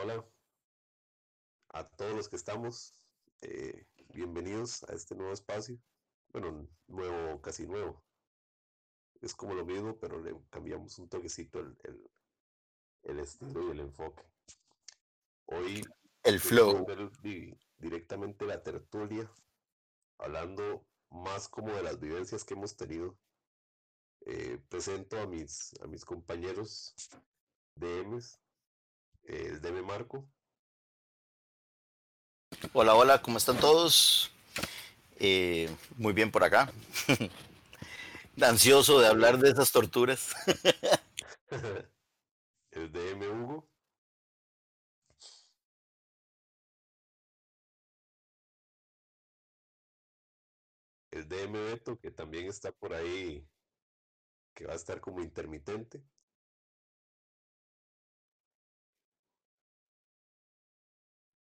hola a todos los que estamos. Eh, bienvenidos a este nuevo espacio. Bueno, nuevo, casi nuevo. Es como lo mismo, pero le cambiamos un toquecito el, el, estilo y el enfoque. Hoy. El flow. directamente la tertulia, hablando más como de las vivencias que hemos tenido. Eh, presento a mis, a mis compañeros DMs eh, DM Marco. Hola, hola, ¿cómo están todos? Eh, muy bien por acá. Ansioso de hablar de esas torturas. El DM Hugo. El DM Beto, que también está por ahí, que va a estar como intermitente.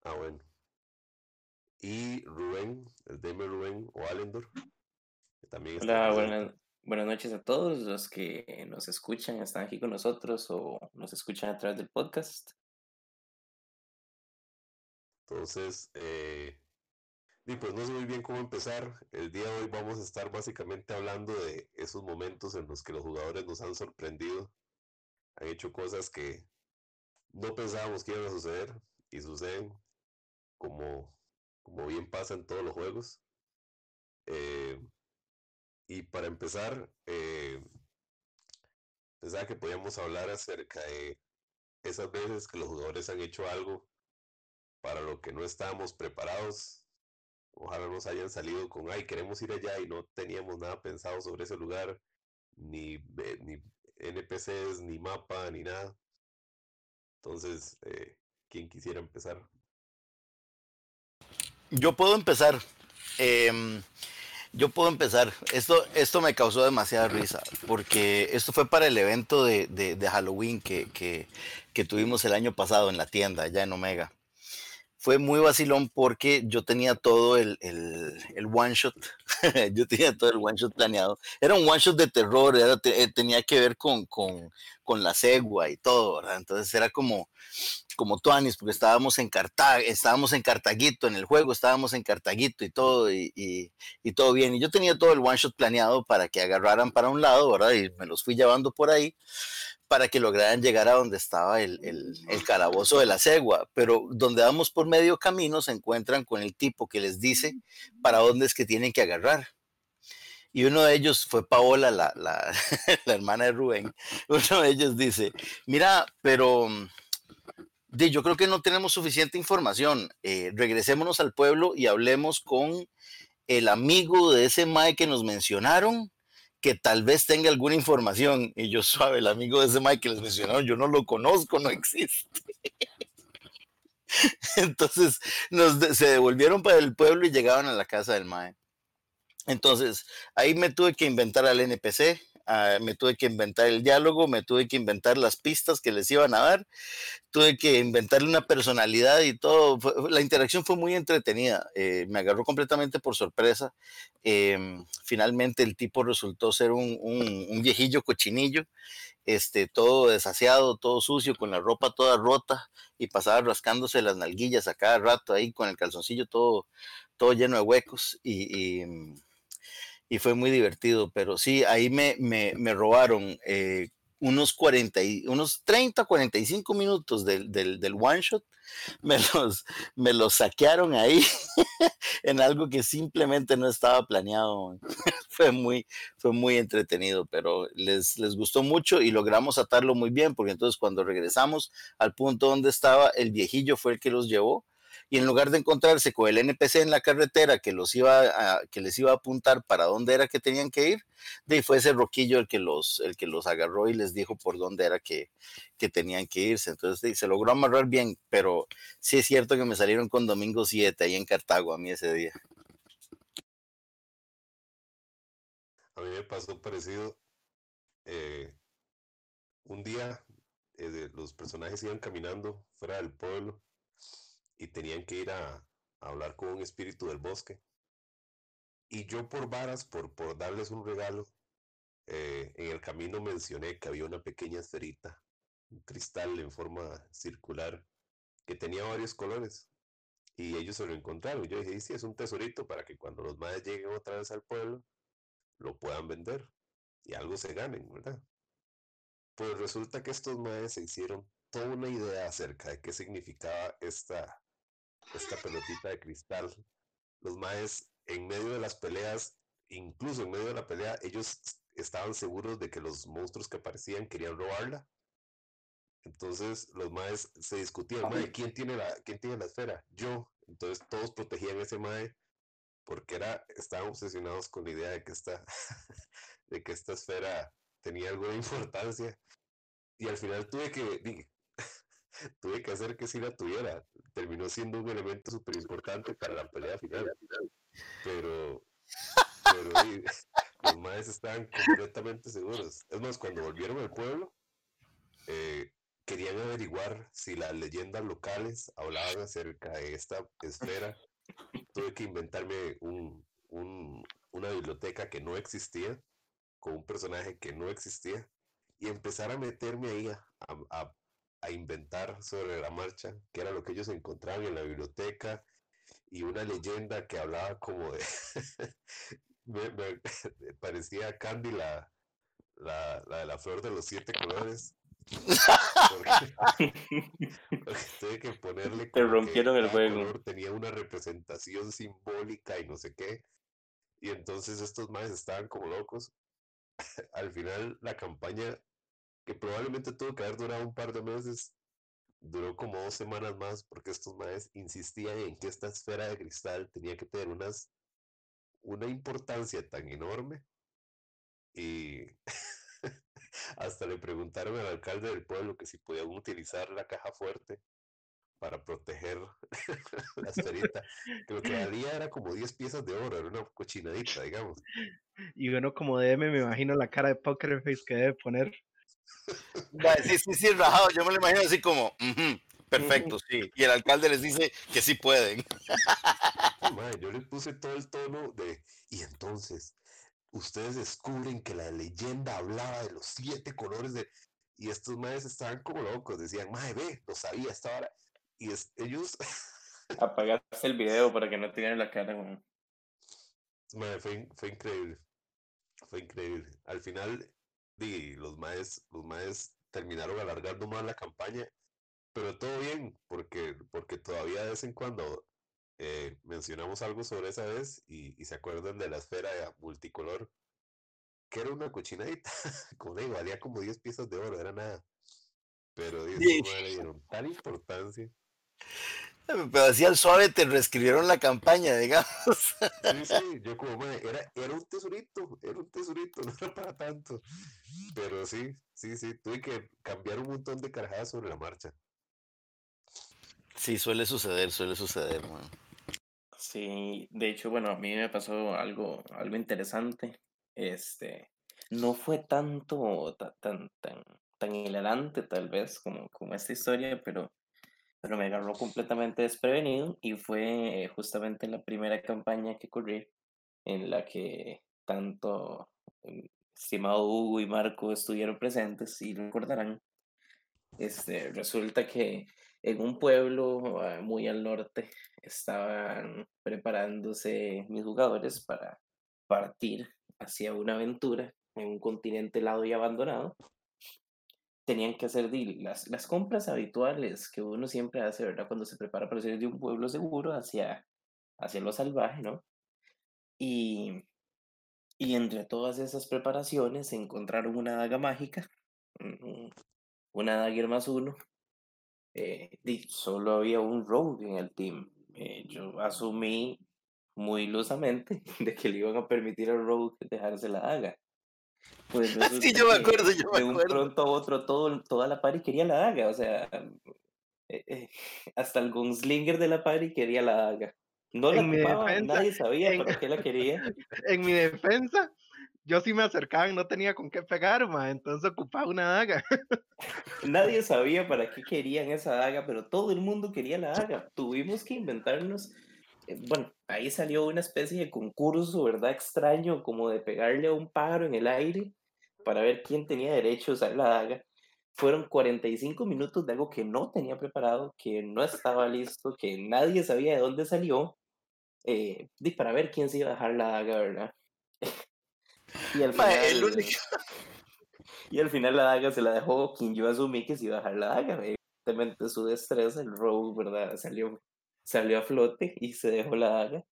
Ah, bueno. Y Rubén, el DM Rubén o Alendor, que también está Hola, buenas, buenas noches a todos los que nos escuchan, están aquí con nosotros o nos escuchan a través del podcast. Entonces, eh, y pues no sé muy bien cómo empezar. El día de hoy vamos a estar básicamente hablando de esos momentos en los que los jugadores nos han sorprendido, han hecho cosas que no pensábamos que iban a suceder y suceden como, como bien pasa en todos los juegos. Eh, y para empezar, eh, pensaba que podíamos hablar acerca de esas veces que los jugadores han hecho algo para lo que no estábamos preparados. Ojalá nos hayan salido con, ay, queremos ir allá y no teníamos nada pensado sobre ese lugar, ni, ni NPCs, ni mapa, ni nada. Entonces, eh, ¿quién quisiera empezar? Yo puedo empezar. Em, yo puedo empezar. Esto, esto me causó demasiada risa, porque esto fue para el evento de, de, Halloween que, que, tuvimos el año pasado en la tienda, allá en Omega. Fue muy vacilón porque yo tenía todo el, el, one shot, yo tenía todo el one shot planeado. Era un one shot de terror, eh, tenía que ver con, con, con la cegua y todo, ¿verdad? Entonces era como, como Tuanis, porque estábamos en Cartag estábamos en Cartaguito en el juego, estábamos en Cartaguito y todo, y, todo bien. Y yo tenía todo el one shot planeado para que agarraran para un lado, ¿verdad? Y me los fui llevando por ahí para que lograran llegar a donde estaba el, el, el calabozo de la cegua. Pero donde vamos por medio camino se encuentran con el tipo que les dice para dónde es que tienen que agarrar. Y uno de ellos fue Paola, la, la, la hermana de Rubén. Uno de ellos dice, mira, pero yo creo que no tenemos suficiente información. Eh, regresémonos al pueblo y hablemos con el amigo de ese Mae que nos mencionaron, que tal vez tenga alguna información. Y yo suave, el amigo de ese Mae que les mencionaron, yo no lo conozco, no existe. Entonces se devolvieron para el pueblo y llegaban a la casa del Mae. Entonces ahí me tuve que inventar al NPC, Ah, me tuve que inventar el diálogo, me tuve que inventar las pistas que les iban a dar, tuve que inventarle una personalidad y todo. La interacción fue muy entretenida, eh, me agarró completamente por sorpresa. Em, finalmente el tipo resultó ser un, viejillo cochinillo, este, todo desasiado, todo sucio, con la ropa toda rota y pasaba rascándose las nalguillas a cada rato ahí con el calzoncillo todo, todo lleno de huecos y fue muy divertido, pero sí, ahí me, me, me robaron eh, unos, 40 y, unos 30, 45 minutos del, del, del, one shot, me los, me los saquearon ahí en algo que simplemente no estaba planeado. fue, muy, fue muy entretenido, pero les, les gustó mucho y logramos atarlo muy bien, porque entonces cuando regresamos al punto donde estaba, el viejillo fue el que los llevó y en lugar de encontrarse con el NPC en la carretera que los iba que les iba a apuntar para dónde era que tenían que ir, de fue ese roquillo el que los, el que los agarró y les dijo por dónde era que, que tenían que irse. Entonces se logró amarrar bien, pero sí es cierto que me salieron con Domingo 7 ahí en Cartago a mí ese día. A mí me pasó parecido. Eh, un día eh, los personajes iban caminando fuera del pueblo y tenían que ir a, hablar con un espíritu del bosque. Y yo por varas, por, por darles un regalo, eh, en el camino mencioné que había una pequeña esferita, un cristal en forma circular que tenía varios colores. Y ellos se lo encontraron. Yo dije, sí, es un tesorito para que cuando los madres lleguen otra vez al pueblo, lo puedan vender y algo se ganen, ¿verdad? Pues resulta que estos madres se hicieron toda una idea acerca de qué significaba esta, esta pelotita de cristal. Los maes en medio de las peleas, incluso en medio de la pelea, ellos estaban seguros de que los monstruos que aparecían querían robarla. Entonces los maes se discutían, mae, ¿quién tiene la, quién tiene la esfera? Yo. Entonces todos protegían a ese mae porque era, estaban obsesionados con la idea de que esta, de que esta esfera tenía alguna importancia. Y al final tuve que, tuve que hacer que sí la tuviera. Terminó siendo un elemento súper importante para la pelea final. Pero, pero los maes estaban completamente seguros. Es más, cuando volvieron al pueblo, eh, querían averiguar si las leyendas locales hablaban acerca de esta esfera. Tuve que inventarme un, una biblioteca que no existía, con un personaje que no existía, y empezar a meterme ahí a, a inventar sobre la marcha, que era lo que ellos encontraban en la biblioteca, y una leyenda que hablaba como de... me, parecía Candy la, la, la, de la flor de los siete colores. Porque, que ponerle... Te rompieron el juego. tenía una representación simbólica y no sé qué. Y entonces estos más estaban como locos. Al final la campaña que probablemente tuvo que haber durado un par de meses, duró como dos semanas más porque estos maes insistían en que esta esfera de cristal tenía que tener unas, una importancia tan enorme y hasta le preguntaron al alcalde del pueblo que si podían utilizar la caja fuerte para proteger la esferita, que lo que valía era como 10 piezas de oro, era una cochinadita, digamos. Y bueno, como DM me imagino la cara de poker face que debe poner. Sí, sí, sí, rajado. Yo me lo imagino así como, perfecto, sí. Y el alcalde les dice que sí pueden. yo le puse todo el tono de, y entonces, ustedes descubren que la leyenda hablaba de los siete colores de... Y estos madres estaban como locos, decían, madre, ve, lo sabía hasta ahora. Y ellos... Apagaste el video para que no tengan la cara, Madre, fue, fue increíble. Fue increíble. Al final, y los maes, los maes terminaron alargando más la campaña, pero todo bien, porque, porque todavía de vez en cuando eh, mencionamos algo sobre esa vez y, se acuerdan de la esfera multicolor, que era una cochinadita, como digo, valía como 10 piezas de oro, era nada. Pero le dieron tal importancia. Pero así al suave te reescribieron la campaña, digamos. Sí, sí, yo como, era, era un tesorito, era un tesorito, no era para tanto. Pero sí, sí, sí, tuve que cambiar un montón de carajadas sobre la marcha. Sí, suele suceder, suele suceder, Sí, de hecho, bueno, a mí me pasó algo, algo interesante. Este, no fue tanto, tan, tan, tan hilarante tal vez como, como esta historia, pero pero me agarró completamente desprevenido y fue justamente la primera campaña que corrí en la que tanto el estimado Hugo y Marco estuvieron presentes y recordarán. Este, resulta que en un pueblo ah, muy al norte estaban preparándose mis jugadores para partir hacia una aventura en un continente helado y abandonado tenían que hacer las, las compras habituales que uno siempre hace, ¿verdad? Cuando se prepara para salir de un pueblo seguro hacia, hacia lo salvaje, ¿no? Y, y entre todas esas preparaciones encontraron una daga mágica, una dagger más uno. Eh, solo había un rogue en el team. Eh, yo asumí muy ilusamente de que le iban a permitir al rogue dejarse la daga. Pues sí, yo me acuerdo, yo me de un pronto a otro, todo, toda la party quería la daga, o sea, eh, eh, hasta el gunslinger de la party quería la daga. No la ocupaba, nadie sabía por qué la quería. En mi defensa, yo sí me acercaba y no tenía con qué pegar, ma, entonces ocupaba una daga. Nadie sabía para qué querían esa daga, pero todo el mundo quería la daga. Tuvimos que inventarnos bueno, ahí salió una especie de concurso, ¿verdad? Extraño, como de pegarle a un pájaro en el aire para ver quién tenía derecho a usar la daga. fueron 45 minutos de algo que no tenía preparado, que no estaba listo, que nadie sabía de dónde salió, eh, para ver quién se iba a dejar la daga, ¿verdad? y al final, el único- y al final la daga se la dejó quien yo asumí que se iba a dejar la daga. Evidentemente su destreza, el rogue, ¿verdad? Salió, salió a flote y se dejó la daga.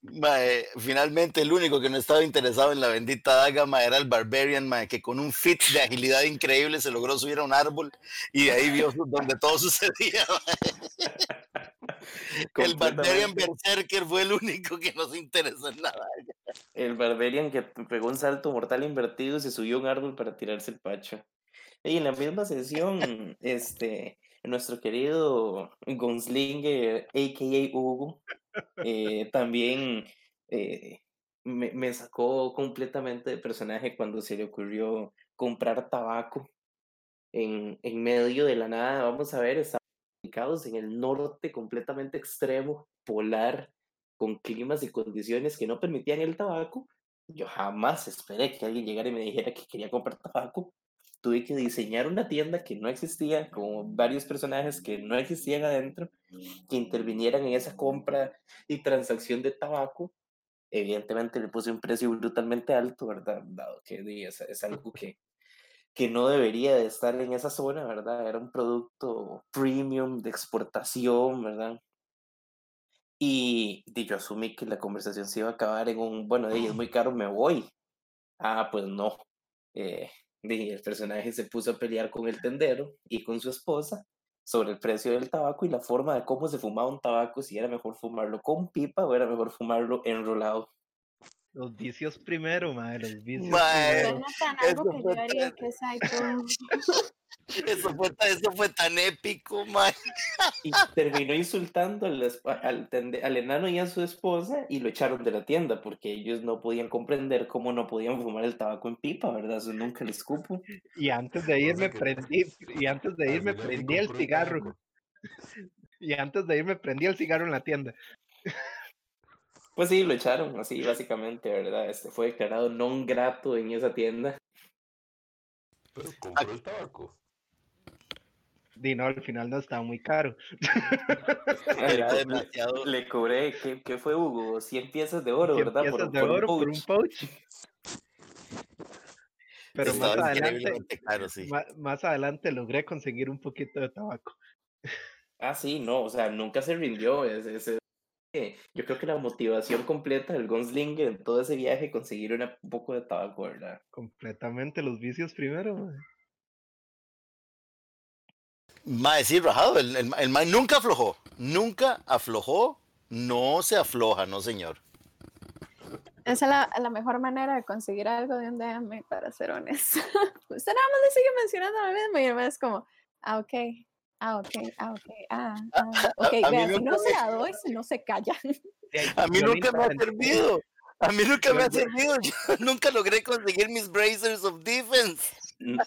Mae, finalmente el único que no estaba interesado en la bendita daga mae, era el Barbarian, mae, que con un fit de agilidad increíble se logró subir a un árbol y de ahí vio donde todo sucedía. El Barbarian. Berserker fue el único que no se interesó en la daga. El Barbarian que pegó un salto mortal invertido y se subió a un árbol para tirarse el pacho. Y en la misma sesión, este, nuestro querido Gunslinger, a.k.a. Hugo, eh, también eh, me, me sacó completamente de personaje cuando se le ocurrió comprar tabaco en, en medio de la nada. Vamos a ver, estamos ubicados en el norte completamente extremo, polar, con climas y condiciones que no permitían el tabaco. Yo jamás esperé que alguien llegara y me dijera que quería comprar tabaco. Tuve que diseñar una tienda que no existía, con varios personajes que no existían adentro, que intervinieran en esa compra y transacción de tabaco. Evidentemente le puse un precio brutalmente alto, ¿verdad? Dado que es, es algo que, que no debería de estar en esa zona, ¿verdad? Era un producto premium de exportación, ¿verdad? Y di, yo asumí que la conversación se iba a acabar en un, bueno, es muy caro, me voy. Ah, pues no. Eh, el personaje se puso a pelear con el tendero y con su esposa sobre el precio del tabaco y la forma de cómo se fumaba un tabaco, si era mejor fumarlo con pipa o era mejor fumarlo enrolado. Los vicios primero, madre, los vicios Mae, primero. Suena tan algo que yo haría que. Eso fue, ta- eso fue tan épico, mae. Y terminó insultando al, al, enano y a su esposa y lo echaron de la tienda porque ellos no podían comprender cómo no podían fumar el tabaco en pipa, ¿verdad? Eso nunca les cupo. Y antes de irme prendí, y antes de Al irme prendí el cigarro. Y antes de irme prendí el cigarro en la tienda. Pues sí, lo echaron así básicamente, ¿verdad? Este fue declarado non grato en esa tienda. Pero compró el tabaco. Y no, al final no estaba muy caro. Era demasiado. Le cobré, ¿qué, qué fue Hugo? 100 piezas de oro, 100 ¿verdad? piezas de un oro por un pouch. Pero más adelante, caro, sí. ma- más adelante logré conseguir un poquito de tabaco. Ah, sí, no, o sea, nunca se rindió. Es, es- es- yo creo que la motivación completa del Gunslinger en todo ese viaje, conseguir una- un poco de tabaco, ¿verdad? Completamente los vicios primero. mae. Mae, sí, rajado. El, el, el mae nunca aflojó. Nunca aflojó. No se afloja, no, señor. Esa es la, la mejor manera de conseguir algo de un DM, para ser honesto. Usted nada más le sigue mencionando lo mismo y el mae es como, ah, ok, ah, ok, ah, ok, ah, ah, ok. a mí Vea, si no se la doy, si no se calla. De ahí, A mí nunca me ha servido. A mí nunca me ha servido. Yo nunca logré conseguir mis Bracers of Defense.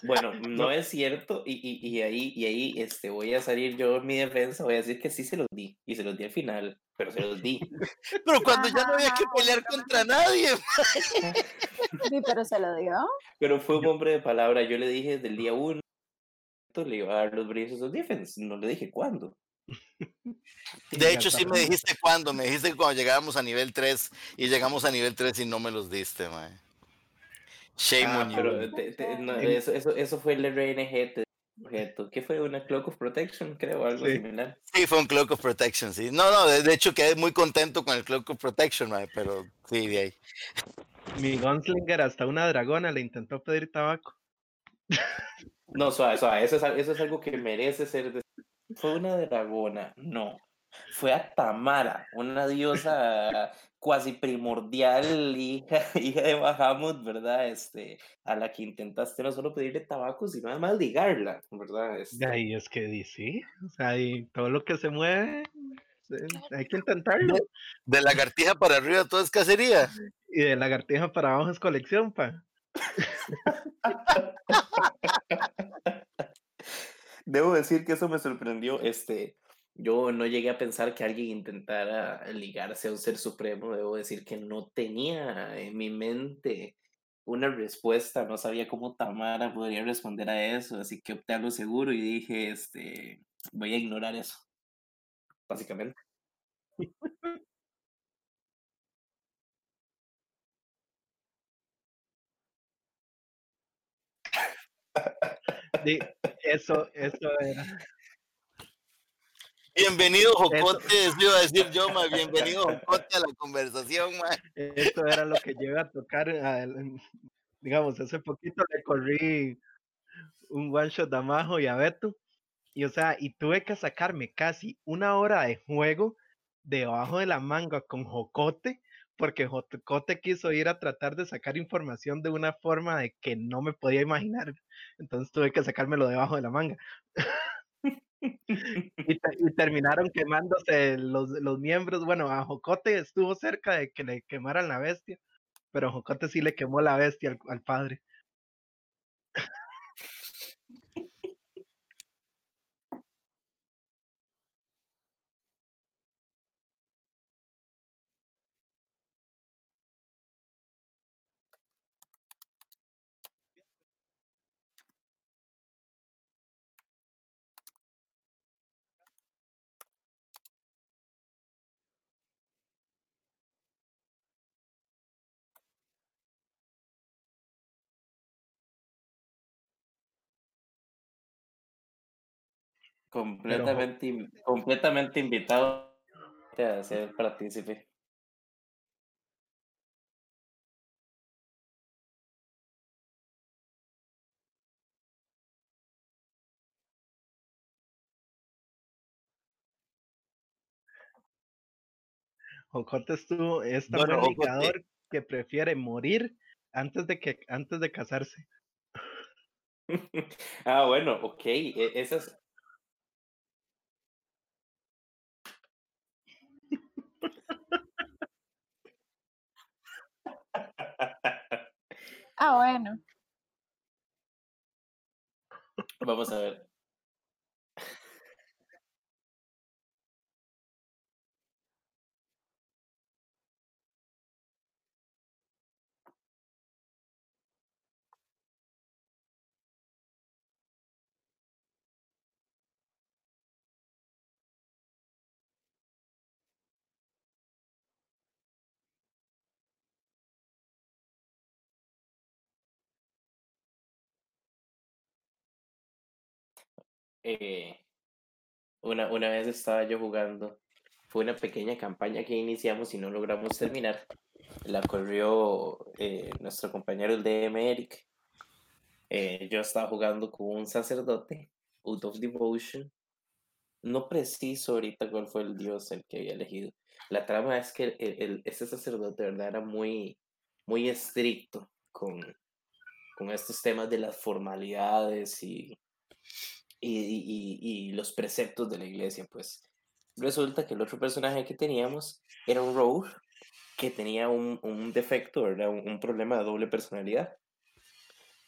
Bueno, no es cierto, y, y, y ahí, y ahí este, voy a salir yo en mi defensa, voy a decir que sí se los di, y se los di al final, pero se los di. Pero cuando ya no había que Ajá, pelear contra nadie. Sí, pero se lo dio. Pero fue un hombre de palabra, yo le dije desde el día uno, le iba a dar los Braces of Defense, no le dije cuándo. De hecho, sí me dijiste cuándo. Me dijiste cuando llegábamos a nivel 3 y llegamos a nivel 3 y no me los diste, mae. Shame Ah, on you. pero te- te- no, En- eso, eso, eso fue el RNG, te- objeto. ¿Qué fue? ¿Una Cloak of Protection? Creo, algo Sí. similar. Sí, fue un Cloak of Protection, sí. No, no, de, de hecho quedé muy contento con el Cloak of Protection, mae, pero sí, de ahí. Mi gunslinger hasta una dragona le intentó pedir tabaco. No, suave, suave, eso es, eso es algo que merece ser... de- Fue una dragona, no. Fue a Tamara, una diosa cuasi primordial, hija, hija de Bahamut, ¿verdad? Este, a la que intentaste no solo pedirle tabaco, sino además ligarla, ¿verdad? De Este, ahí es que di, sí. O sea, y todo lo que se mueve, hay que intentarlo. De lagartija para arriba todo es cacería. Y de lagartija para abajo es colección, pa. Debo decir que eso me sorprendió. Este, yo no llegué a pensar que alguien intentara ligarse a un ser supremo. Debo decir que no tenía en mi mente una respuesta, no sabía cómo Tamara podría responder a eso, así que opté a lo seguro y dije, este, voy a ignorar eso, básicamente. Di- eso, eso era. Bienvenido, Jocote, eso iba a decir yo, ma, bienvenido, Jocote, a la conversación, ma. Eso era lo que yo iba a tocar. a- digamos, hace poquito le corrí un one shot a Majo y a Beto. Y o sea, y tuve que sacarme casi una hora de juego debajo de la manga con Jocote, porque Jocote quiso ir a tratar de sacar información de una forma de que no me podía imaginar. Entonces tuve que sacármelo debajo de la manga. y, te- y terminaron quemándose los, los miembros. Bueno, a Jocote estuvo cerca de que le quemaran la bestia, pero Jocote sí le quemó la bestia al, al padre. Completamente, in- completamente invitado a ser partícipe. Jocote estuvo, es tan Bueno, ligador que prefiere morir antes de que antes de casarse. Ah, bueno, ok. e- Esas. Ah, bueno. Vamos a ver. Eh, una, una vez estaba yo jugando. Fue una pequeña campaña que iniciamos y no logramos terminar. La corrió eh, nuestro compañero el DM Eric. Eh, yo estaba jugando con un sacerdote, Out of Devotion. No preciso ahorita cuál fue el dios el que había elegido. La trama es que el, el- ese sacerdote, ¿verdad? Era muy, muy estricto con, con estos temas de las formalidades y, y, los preceptos de la iglesia, pues. Resulta que el otro personaje que teníamos era un rogue que tenía un, un defecto, ¿verdad? Un, problema de doble personalidad.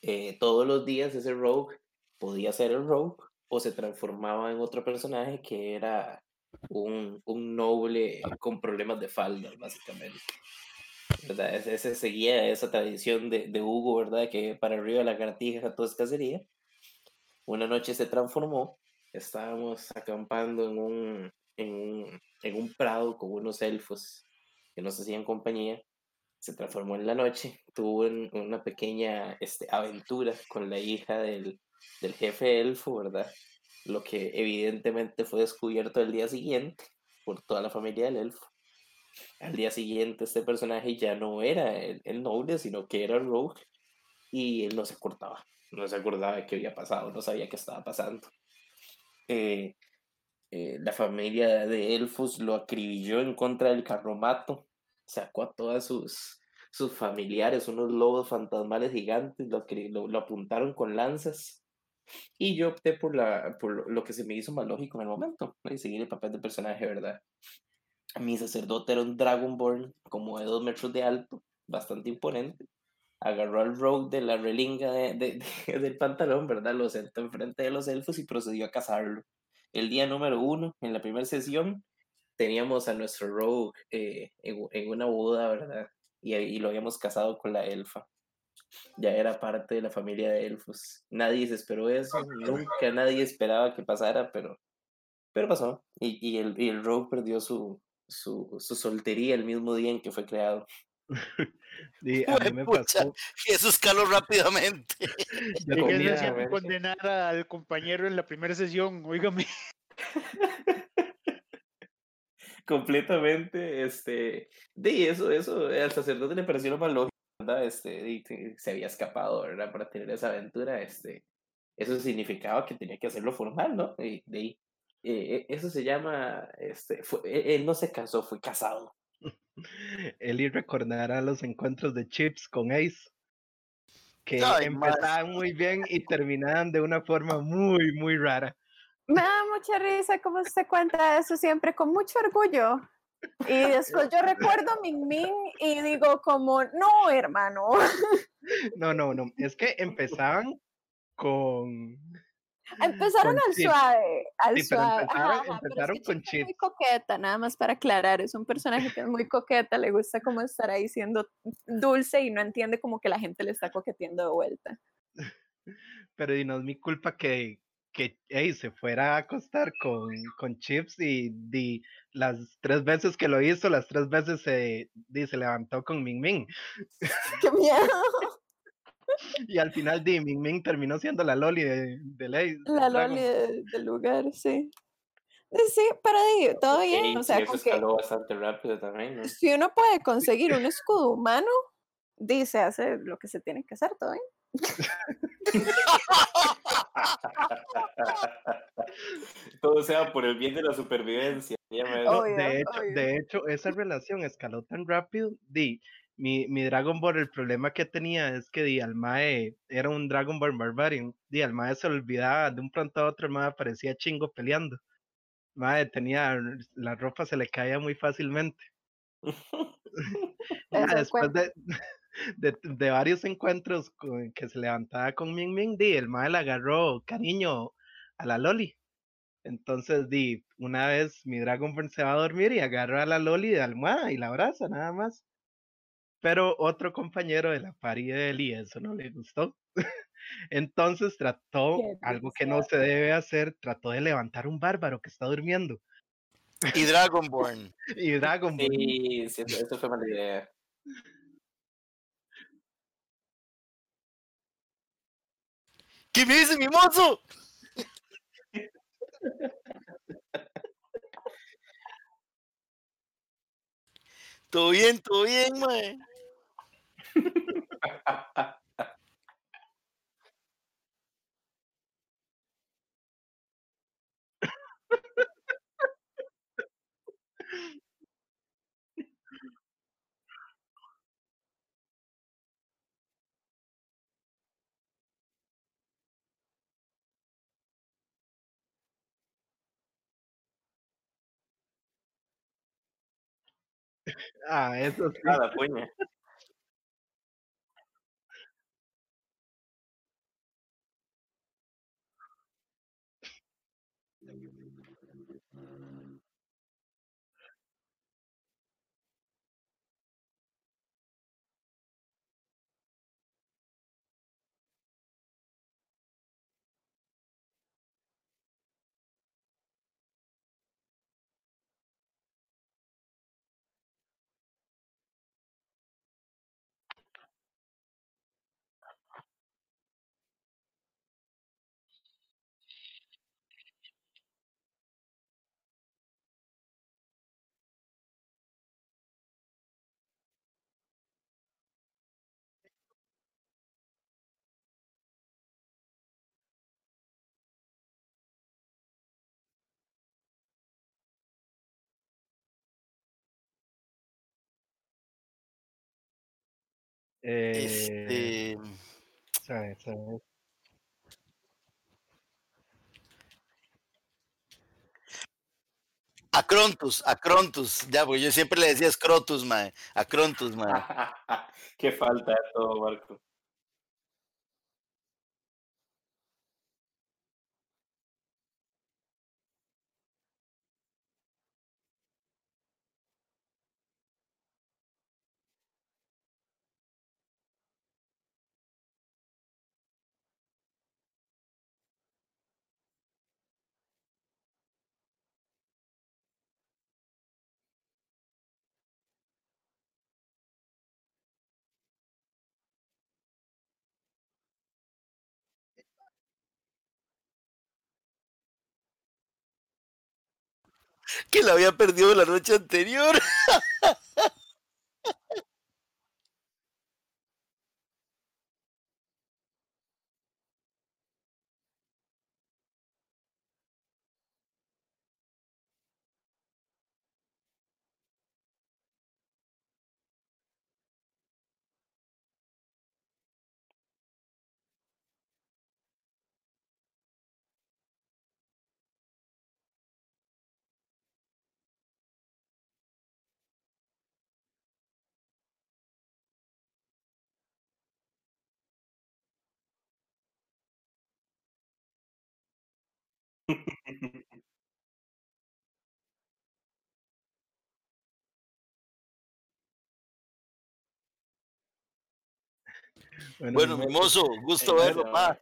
Eh, todos los días ese rogue podía ser el rogue o se transformaba en otro personaje que era un, un noble con problemas de falda, básicamente. ¿Verdad? Ese, seguía esa tradición de, de Hugo, ¿verdad? Que para arriba la cartija todo es cacería. Una noche se transformó, estábamos acampando en un, en un, en un prado con unos elfos que nos hacían compañía. Se transformó en la noche, tuvo un- una pequeña este, aventura con la hija del, del jefe elfo, ¿verdad? Lo que evidentemente fue descubierto el día siguiente por toda la familia del elfo. Al día siguiente este personaje ya no era el, el noble, sino que era el rogue y él no se acordaba, no se acordaba de qué había pasado, no sabía qué estaba pasando. Eh, eh, la familia de elfos lo acribilló en contra del carromato, sacó a todas sus, sus familiares, unos lobos fantasmales gigantes, lo, lo, lo apuntaron con lanzas. Y yo opté por, la, por lo- lo que se me hizo más lógico en el momento, ¿no? y seguir el papel de personaje, ¿verdad? Mi sacerdote era un Dragonborn como de dos metros de alto, bastante imponente. Agarró al rogue de la relinga de- de- de- del pantalón, ¿verdad? Lo sentó enfrente de los elfos y procedió a cazarlo. El día número uno, en la primera sesión, teníamos a nuestro rogue eh, en, en una boda, ¿verdad? Y, lo habíamos casado con la elfa. ya era parte de la familia de elfos. Nadie se esperó eso, nunca nadie esperaba que pasara, pero, pero pasó. Y, y el, y el Rogue perdió su, su, su soltería el mismo día en que fue creado. Y a mí me pasó. Eso escaló rápidamente. yo ¿Y qué se tenía- hacía ver, sí. condenar al compañero en la primera sesión? Óigame. completamente, este, de eso, eso, al sacerdote le pareció lo más lógico, ¿verdad? Este, y que se había escapado, ¿verdad? Para tener esa aventura, este, eso significaba que tenía que hacerlo formal, ¿no? Y de ahí, eh, eh, eso se llama, este, fue- él, él no se casó, fue casado. Eli recordará los encuentros de Chips con Ace, que Ay, empezaban muy bien y terminaban de una forma muy, muy rara. Me da mucha risa cómo se cuenta eso siempre con mucho orgullo. Y después yo recuerdo a Ming Ming y digo como, no, hermano. No, no, no, es que empezaban con... Empezaron Con al suave, al Sí, suave. empezaron- ajá, ajá, pero es empezaron que con Chips es muy coqueta, nada más para aclarar, es un personaje que es muy coqueta, le gusta como estar ahí siendo dulce y no entiende como que la gente le está coqueteando de vuelta. Pero y no es mi culpa que, que Ace se fuera a acostar con, con Chips y, di, las tres veces que lo hizo, las tres veces se, di, se levantó con Ming Ming. ¡Qué miedo! Y al final Di Ming Ming terminó siendo la Loli de, de Ace. La de. Loli de- del lugar, sí. Eh, Sí, pero di, todo bien, o sea, sí, eso con que escaló bastante rápido también, ¿no? si uno puede conseguir un escudo humano, dice, hace lo que se tiene que hacer, todo bien. Todo sea por el bien de la supervivencia. ya me- No, Obvio, de, hecho, obvio. de hecho, esa relación escaló tan rápido. Di, mi, mi Dragon Ball, el problema que tenía es que di, al Mae era un Dragon Ball Barbarian. Di, al Mae se olvidaba de un pronto a otro, el Mae parecía chingo peleando. Mae tenía, la ropa se le caía muy fácilmente. Ya después de, de, de varios encuentros con- que se levantaba con Ming Ming, di, el Mae le agarró cariño a la Loli. Entonces, di, una vez mi Dragon Ball se va a dormir y agarra a la Loli de almohada y la abraza, nada más. Pero otro compañero de la pari de él y eso no le gustó. Entonces trató algo que no se debe hacer, trató de levantar un bárbaro que está durmiendo. Y Dragonborn. Y Dragon Ball, Sí, sí, eso, eso fue mala idea. ¿Qué me dice mi mozo? Todo bien, todo bien, mae. Ah, eso sí. Ah, la puña. Eh, Este. sabe, sabe. Acrontus, Acrontus. Ya, porque yo siempre le decía Scrotus, mae. Acrontus, mae. Qué falta de todo, Marco. Que la había perdido la noche anterior. Bueno, Beto- mimoso, gusto verlo, pa.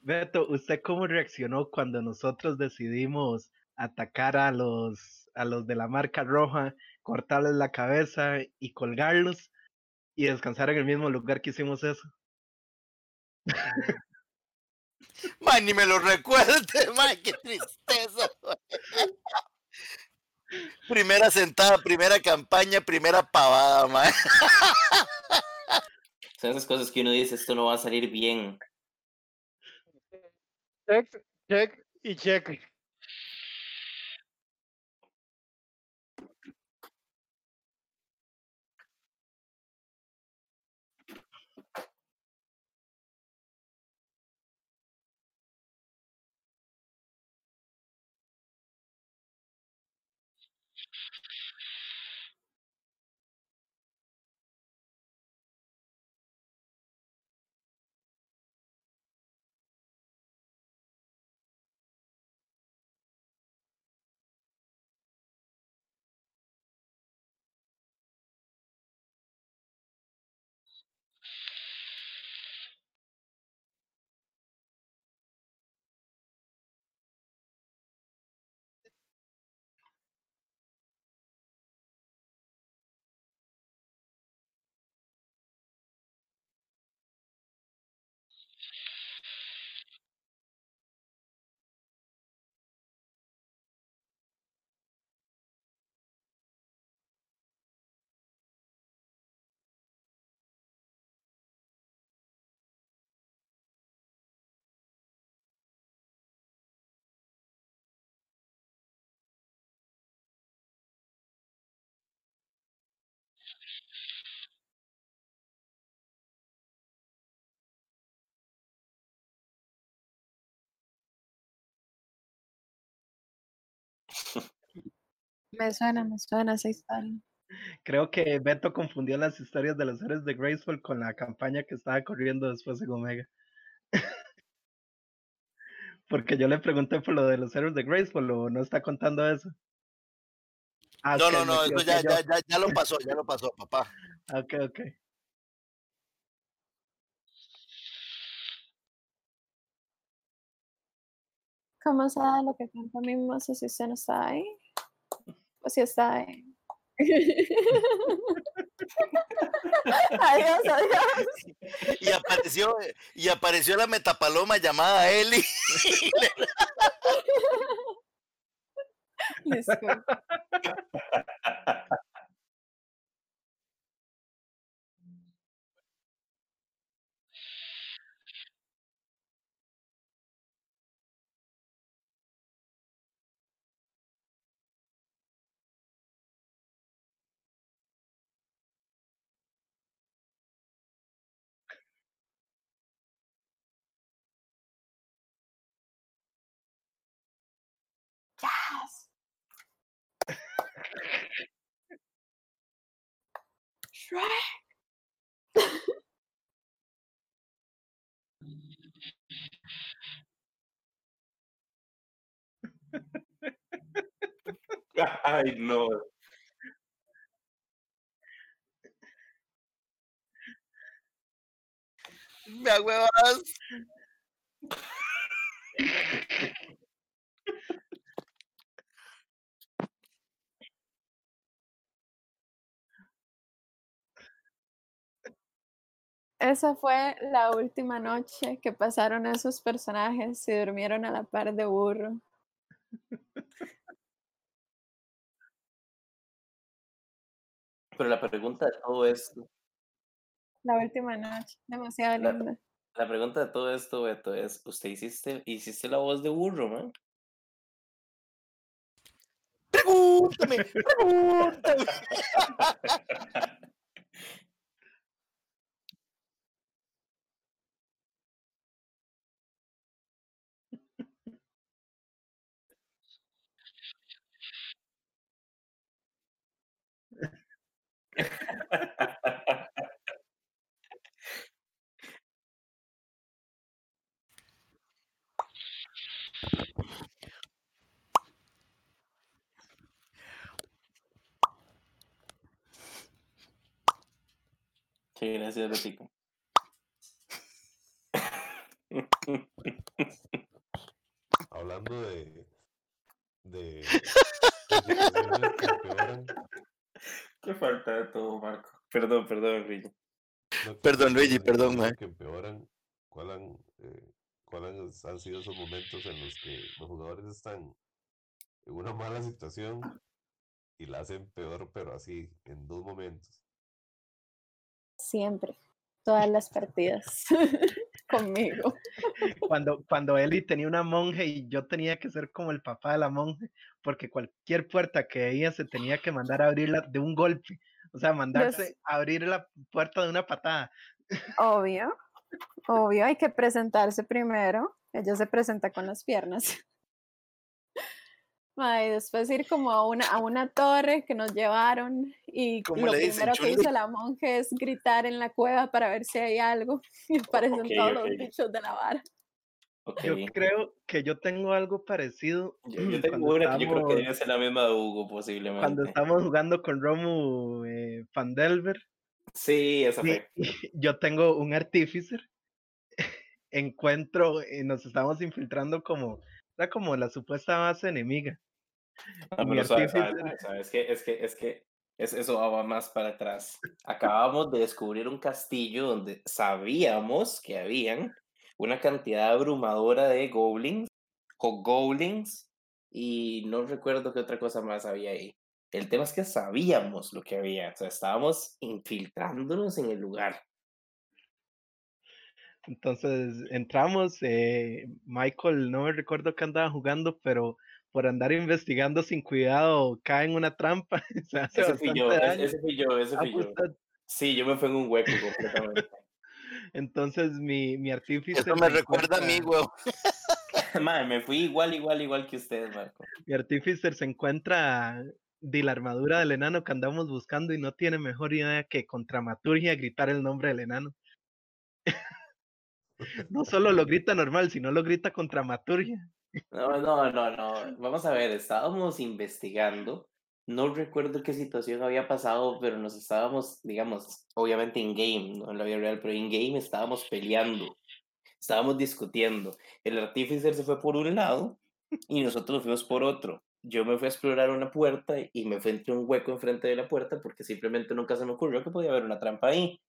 Beto, ¿usted cómo reaccionó cuando nosotros decidimos atacar a los, a los de la marca roja, cortarles la cabeza y colgarlos y descansar en el mismo lugar que hicimos eso? Man, ni me lo recuerde, man, qué tristeza. Primera sentada, primera campaña, primera pavada, man. Esas cosas que uno dice, esto no va a salir bien. Check, check y check. Me suena, me suena esa historia. Creo que Beto confundió las historias de los héroes de Graceful con la campaña que estaba corriendo después en Omega. Porque yo le pregunté por lo de los héroes de Graceful o no está contando eso. Ah, No, no, no, eso ya, ya, ya, ya lo pasó, ya lo pasó, papá. Ok, ok. ¿Cómo sabe lo que canta Mimoso si usted no está ahí? O si está ahí. adiós, adiós. Y apareció, y apareció la metapaloma llamada Eli. Yes, Shrek. Ay, no. Me agüevas. Esa fue la última noche que pasaron esos personajes y durmieron a la par de burro. Pero la pregunta de todo esto. La última noche, demasiado la, linda. La pregunta de todo esto, Beto, es: ¿Usted hiciste, hiciste la voz de burro, man? Pregúntame, pregúntame. Sí, gracias, Betico. Hablando de. de. empeoran, Qué falta de todo, Marco. Perdón, perdón, no, Perdón, Luigi, perdón, mae. que empeoran, ¿cuál han, eh, cuál han, han sido esos momentos en los que los jugadores están en una mala situación y la hacen peor, pero así, en dos momentos? Siempre. Todas las partidas. Conmigo. Cuando, cuando Eli tenía una monje y yo tenía que ser como el papá de la monje, porque cualquier puerta que veía se tenía que mandar a abrirla de un golpe. O sea, mandarse a abrir la puerta de una patada. Obvio. Obvio, hay que presentarse primero. Ella se presenta con las piernas. Ay, después ir como a una, a una torre que nos llevaron y ¿Cómo lo le dicen, primero que hizo la monje es gritar en la cueva para ver si hay algo y aparecen ok, todos los ok. bichos de la vara. Ok. Yo creo que yo tengo algo parecido. Yo, yo tengo cuando una que yo creo que debe ser la misma de Hugo, posiblemente. Cuando estamos jugando con Romu eh, Fandelver, Sí, esa fue. yo tengo un artificer. Encuentro, y nos estamos infiltrando como, era como la supuesta base enemiga. No, pero Es que, es que, es que es- eso va más para atrás. Acabamos de descubrir un castillo donde sabíamos que habían una cantidad abrumadora de goblins, o goblins, y no recuerdo qué otra cosa más había ahí. El tema es que sabíamos lo que había, o sea, estábamos infiltrándonos en el lugar. Entonces entramos, eh, Michael, no me recuerdo que andaba jugando, pero por andar investigando sin cuidado cae en una trampa. se hace Ese fui yo, ese, daño. ese fui yo, ese fui yo. Sí, yo me fui en un hueco completamente. Entonces mi, mi artífice. Eso me recuerda a mí, encuentra- weón. Madre, me fui igual, igual, igual que ustedes, Marco. Mi artíficer se encuentra de la armadura del enano que andamos buscando y no tiene mejor idea que con dramaturgia gritar el nombre del enano. No solo lo grita normal, sino lo grita con dramaturgia. No, no, no, no. Vamos a ver, estábamos investigando. No recuerdo qué situación había pasado, pero nos estábamos, digamos, obviamente in game, no en la vida real, pero in game estábamos peleando, estábamos discutiendo. El artífice se fue por un lado y nosotros nos fuimos por otro. Yo me fui a explorar una puerta y me fui entre un hueco enfrente de la puerta porque simplemente nunca se me ocurrió que podía haber una trampa ahí.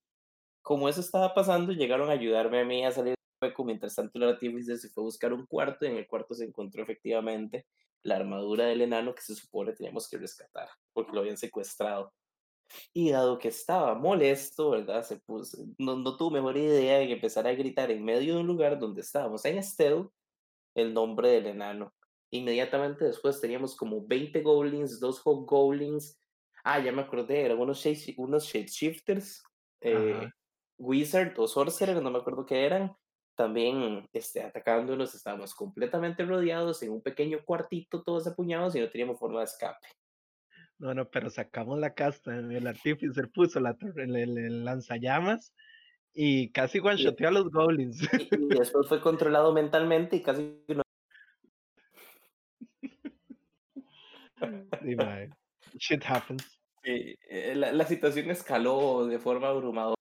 Como eso estaba pasando, llegaron a ayudarme a mí a salir del hueco. Mientras tanto, el artífice se fue a buscar un cuarto y en el cuarto se encontró efectivamente la armadura del enano que se supone teníamos que rescatar porque lo habían secuestrado. Y dado que estaba molesto, ¿verdad? Se puso, no, no tuvo mejor idea de que empezar a gritar en medio de un lugar donde estábamos en stealth el nombre del enano. Inmediatamente después teníamos como 20 goblins, dos hobgoblins. Ah, ya me acordé, eran unos, shape, unos shapeshifters, eh. Wizard o sorcerer, no me acuerdo qué eran. También este, atacándonos, estábamos completamente rodeados en un pequeño cuartito, todos apuñados y no teníamos forma de escape. No, no, pero sacamos la casta. El artíficer puso la torre- el, el- el lanzallamas y casi one shoteó a los goblins. Y, y después fue controlado mentalmente y casi no. Sí. Shit happens. Sí, eh, la, la situación escaló de forma abrumadora.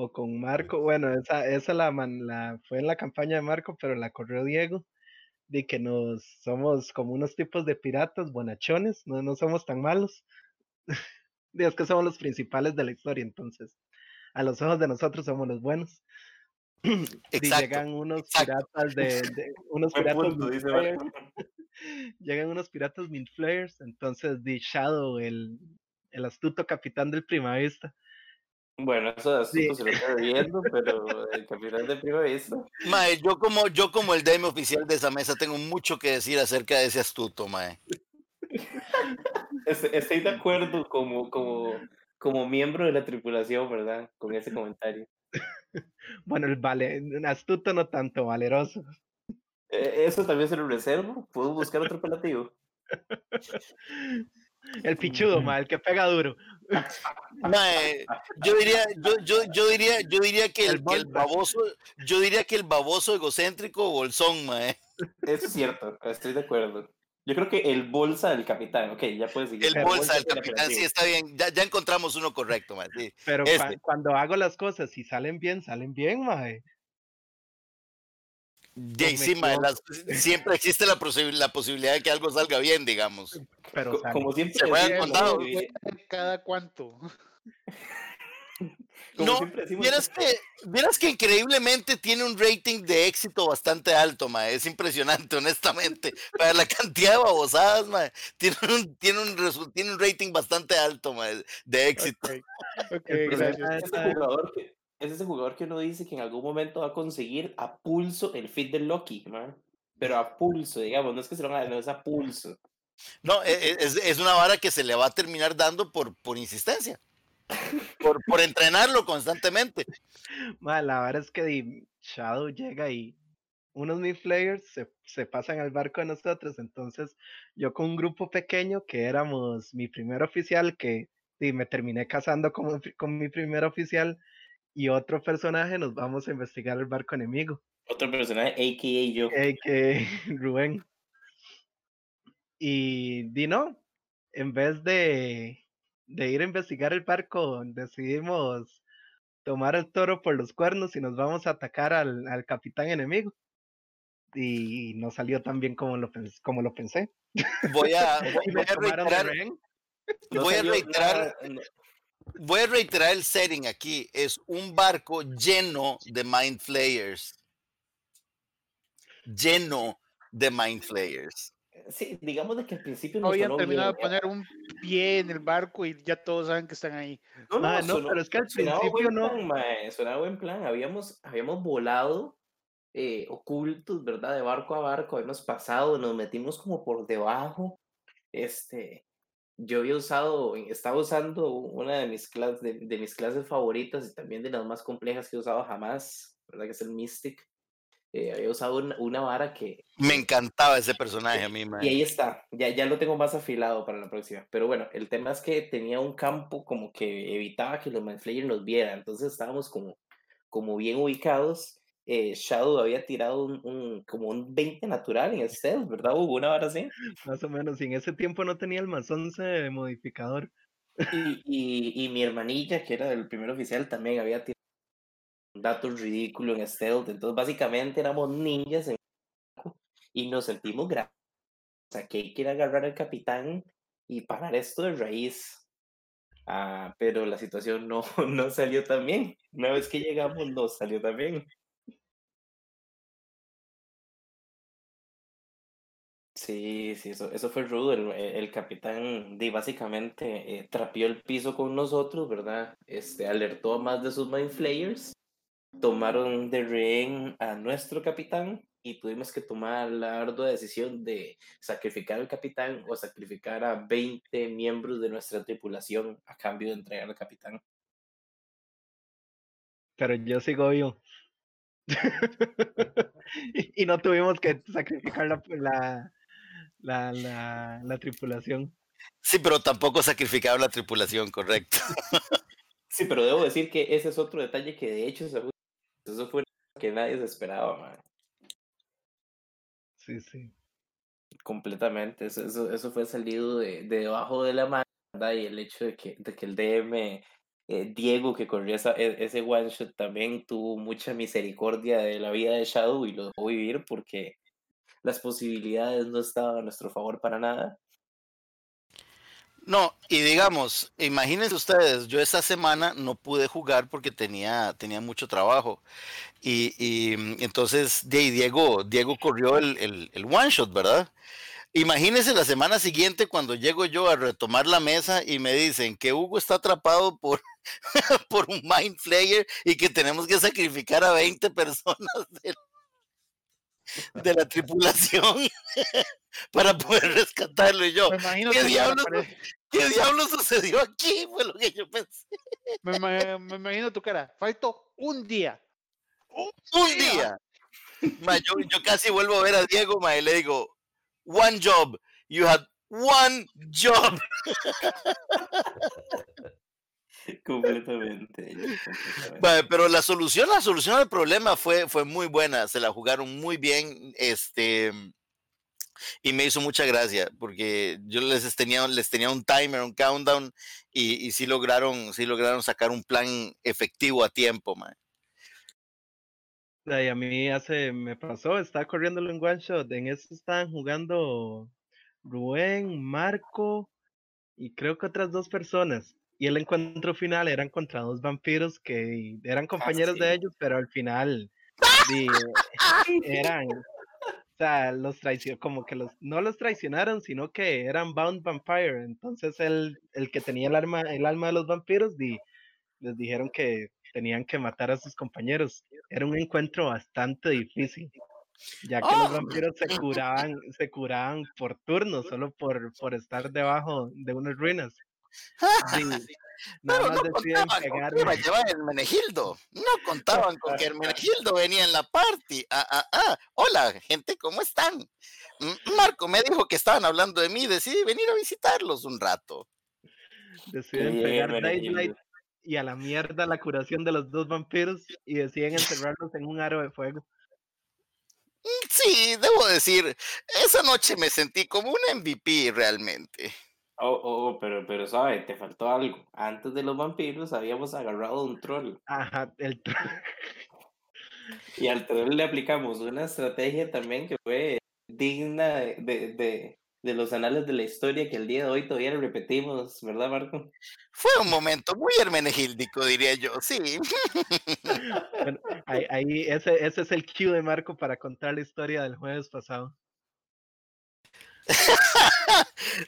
O con Marco, bueno, esa, esa la, man- la fue en la campaña de Marco, pero la corrió Diego, de que nos somos como unos tipos de piratas, bonachones, no, no somos tan malos. Dios que somos los principales de la historia, entonces, a los ojos de nosotros somos los buenos. Y llegan unos exacto. piratas de, de- unos Buen piratas punto, dice llegan unos piratas mint flares, entonces de Shadow, el, el astuto capitán del Primavista, Bueno, eso de Sí. asunto se lo está viendo, pero el capitán de prima vista. Mae, yo como, yo como el DM oficial de esa mesa tengo mucho que decir acerca de ese astuto, mae. Est- Estoy de acuerdo como, como, como miembro de la tripulación, ¿verdad? Con ese comentario. bueno, el vale, astuto no tanto, valeroso. Eh, Eso también se lo reservo. ¿Puedo buscar otro apelativo? El pichudo, ma, el que pega duro. Mae, yo diría, yo, yo, yo diría, yo diría que el, El que el baboso, yo diría que el baboso egocéntrico bolsón, mae. Eso es cierto, estoy de acuerdo. Yo creo que el bolsa del capitán, ok, ya puedes seguir. El bolsa del del capitán, sí está bien. Ya, ya encontramos uno correcto, mae. Sí. Pero Este. cuando hago las cosas y salen bien, salen bien, mae. De sí, siempre existe la, posi- la posibilidad de que algo salga bien, digamos. Pero. Como siempre Se juegan contados. Cada cuánto. como No, Vieras que, vieras que increíblemente tiene un rating de éxito bastante alto, mae. Es impresionante, honestamente. Para la cantidad de babosadas, mae. Tiene un, tiene un, tiene un rating bastante alto, mae, de éxito. Ok, ok, El problema gracias. es ese jugador que, es ese jugador que uno dice que en algún momento va a conseguir a pulso el fit del Loki, man. Pero a pulso, digamos, no es que se lo haga, no es a pulso. No, e- e- es, es una vara que se le va a terminar dando por, por insistencia. Por, por entrenarlo constantemente. La verdad es que Shadow llega y unos mis players se, se pasan al barco de nosotros. Entonces, yo con un grupo pequeño que éramos mi primer oficial, que di, me terminé casando con, con mi primer oficial, y otro personaje, nos vamos a investigar el barco enemigo, Otro personaje, a.k.a. yo. que Rubén. Y di no, en vez de, de ir a investigar el barco, decidimos tomar el toro por los cuernos y nos vamos a atacar al, al capitán enemigo. Y no salió tan bien como lo, como lo pensé. Voy a, voy, a reiterar, voy a reiterar voy a reiterar el setting aquí. Es un barco lleno de Mind Flayers. Lleno de Mind Flayers. Sí, digamos de que al principio nos Habían terminado de poner un pie en el barco y ya todos saben que están ahí. No, Ah, no, sonó- pero es que al principio buen no. plan, mae, sonaba buen plan. Habíamos, habíamos volado eh, ocultos, ¿verdad? De barco a barco, habíamos pasado, nos metimos como por debajo. Este, yo había usado, estaba usando una de mis, clases, de, de mis clases favoritas y también de las más complejas que he usado jamás, ¿verdad? Que es el Mystic. Eh, había usado una, una vara que, Me encantaba ese personaje a mí, y man. ahí está, ya, ya lo tengo más afilado para la próxima. Pero bueno, el tema es que tenía un campo como que evitaba que los Mindflayers nos vieran. Entonces estábamos como, como bien ubicados. Eh, Shadow había tirado un, un- como un 20 natural en el stealth, ¿verdad? Hubo una hora así. Más o menos. Y en ese tiempo no tenía el más 11 de modificador. Y, y, y mi hermanilla, que era el primer oficial, también había tirado un dato ridículo en stealth. Entonces básicamente éramos ninjas en y nos sentimos grandes. O sea, que hay que ir a agarrar al capitán y parar esto de raíz. Ah, pero la situación no, no salió tan bien. Una vez que llegamos, no salió tan bien. Sí, sí, eso, eso fue rudo. El, capitán de básicamente eh, trapeó el piso con nosotros, ¿verdad? Este, alertó a más de sus Mind Flayers. Tomaron de rehén a nuestro capitán y tuvimos que tomar la ardua decisión de sacrificar al capitán o sacrificar a 20 miembros de nuestra tripulación a cambio de entregar al capitán. Pero yo sigo vivo. y, no tuvimos que sacrificar la, la, la, la tripulación. Sí, pero tampoco sacrificaron la tripulación, correcto. Sí, pero debo decir que ese es otro detalle que de hecho se- eso fue lo que nadie se esperaba, man. Sí, sí. Completamente. Eso, eso, eso fue salido de, de debajo de la mano. Y el hecho de que, de que el DM, eh, Diego, que corrió esa, e- ese one shot, también tuvo mucha misericordia de la vida de Shadow y lo dejó vivir porque las posibilidades no estaban a nuestro favor para nada. No, y digamos, imagínense ustedes, yo esta semana no pude jugar porque tenía, tenía mucho trabajo. Y, y, mm, entonces Diego, Diego corrió el, el, one shot, ¿verdad? Imagínense la semana siguiente cuando llego yo a retomar la mesa y me dicen que Hugo está atrapado por, por un Mind Flayer y que tenemos que sacrificar a 20 personas de la tripulación para poder rescatarlo. Y yo, Me ¿qué diablos, ¿qué diablos sucedió aquí? Fue lo que yo pensé. me, ima- me imagino tu cara. Faltó un día. Un día. Ma, yo, yo casi vuelvo a ver a Diego, ma, y le digo, one job. You had one job. Completamente. completamente. Ma, pero la solución, la solución al problema fue, fue muy buena. Se la jugaron muy bien. Este. Y me hizo mucha gracia porque yo les tenía, les tenía un timer, un countdown y, y sí lograron, sí lograron sacar un plan efectivo a tiempo, ma. Y a mí hace, me pasó, estaba corriéndolo en one shot. En eso estaban jugando Rubén, Marco y creo que otras dos personas. Y el encuentro final eran contra dos vampiros que eran compañeros sí. de ellos, pero al final di, eran, o sea, los traicionaron, como que los, no los traicionaron, sino que eran Bound Vampire. Entonces el, el que tenía el arma, el alma de los vampiros, les dijeron que tenían que matar a sus compañeros. Era un encuentro bastante difícil, ya que ¡Oh! los vampiros se curaban, se curaban por turno, solo por, por estar debajo de unas ruinas. Pero no contaban con que iba a llevar Hermenegildo. No contaban con que Hermenegildo venía en la party. Ah, ah, ah. Hola, gente, ¿cómo están? Marco me dijo que estaban hablando de mí. Decidí venir a visitarlos un rato. Deciden pegar. Daylight y a la mierda la curación de los dos vampiros y deciden encerrarlos en un aro de fuego. Mm, Sí, debo decir, esa noche me sentí como un MVP realmente. Oh, oh, pero, pero, ¿sabes? Te faltó algo. Antes de los vampiros habíamos agarrado un troll. Ajá, el tro- Y al troll le aplicamos una estrategia también que fue digna de, de, de, de los anales de la historia que el día de hoy todavía repetimos, ¿verdad, Marco? Fue un momento muy hermenegíldico, diría yo, sí. bueno, ahí, ahí ese, ese es el cue de Marco para contar la historia del jueves pasado.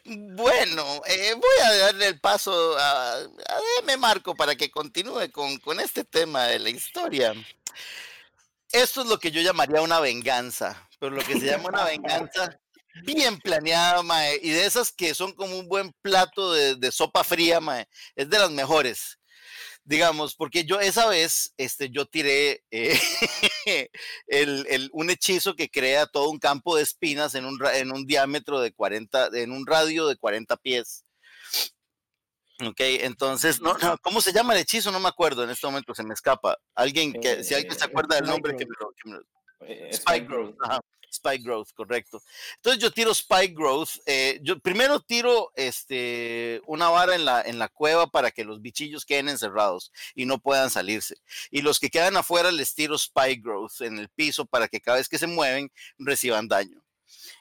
Bueno, eh, voy a darle el paso a, a Marco para que continúe con, con este tema de la historia. Esto es lo que yo llamaría una venganza, pero lo que se llama una venganza bien planeada, mae, y de esas que son como un buen plato de, de sopa fría, mae, es de las mejores. Digamos, porque yo esa vez, este, yo tiré eh, el, el- un hechizo que crea todo un campo de espinas en un, en un diámetro de 40, en un radio de 40 pies. Ok, entonces, no, no, ¿cómo se llama el hechizo? No me acuerdo, en este momento se me escapa. Alguien que, si alguien se Eh, acuerda del nombre, que me lo- que me lo, Eh, Spike Growth. Spike Growth, correcto. Entonces yo tiro Spike Growth. eh, yo primero tiro este, una vara en la, en la cueva para que los bichillos queden encerrados y no puedan salirse. Y los que quedan afuera les tiro Spike Growth en el piso para que cada vez que se mueven reciban daño.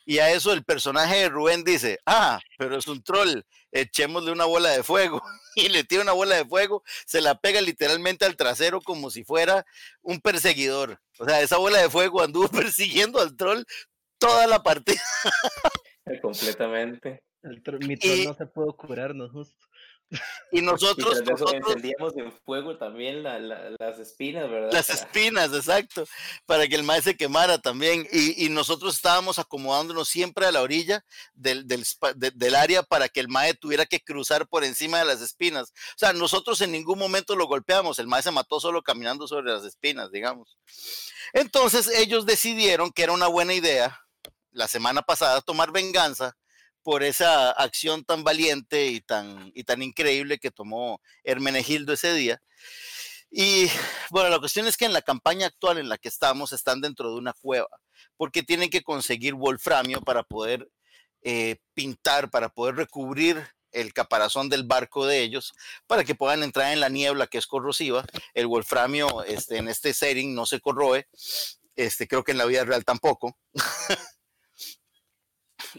Y a eso el personaje de Rubén dice, ah, pero es un troll, echémosle una bola de fuego. Y le tira una bola de fuego, se la pega literalmente al trasero como si fuera un perseguidor. O sea, esa bola de fuego anduvo persiguiendo al troll toda la partida. Completamente. El tro- mi troll Y- no se pudo curar, no justo. Y Y nosotros, eso nosotros encendíamos en fuego también la- la- las espinas, ¿verdad? las espinas, exacto, para que el maíz se quemara también. Y, y nosotros estábamos acomodándonos siempre a la orilla del, del, del área para que el mae tuviera que cruzar por encima de las espinas. O sea, nosotros en ningún momento lo golpeamos, el mae se mató solo caminando sobre las espinas, digamos. Entonces ellos decidieron que era una buena idea la semana pasada tomar venganza por esa acción tan valiente y tan, y tan increíble que tomó Hermenegildo ese día. Y bueno, la cuestión es que en la campaña actual en la que estamos están dentro de una cueva, porque tienen que conseguir wolframio para poder eh, pintar, para poder recubrir el caparazón del barco de ellos, para que puedan entrar en la niebla que es corrosiva. El wolframio este, en este setting no se corroe, este, creo que en la vida real tampoco.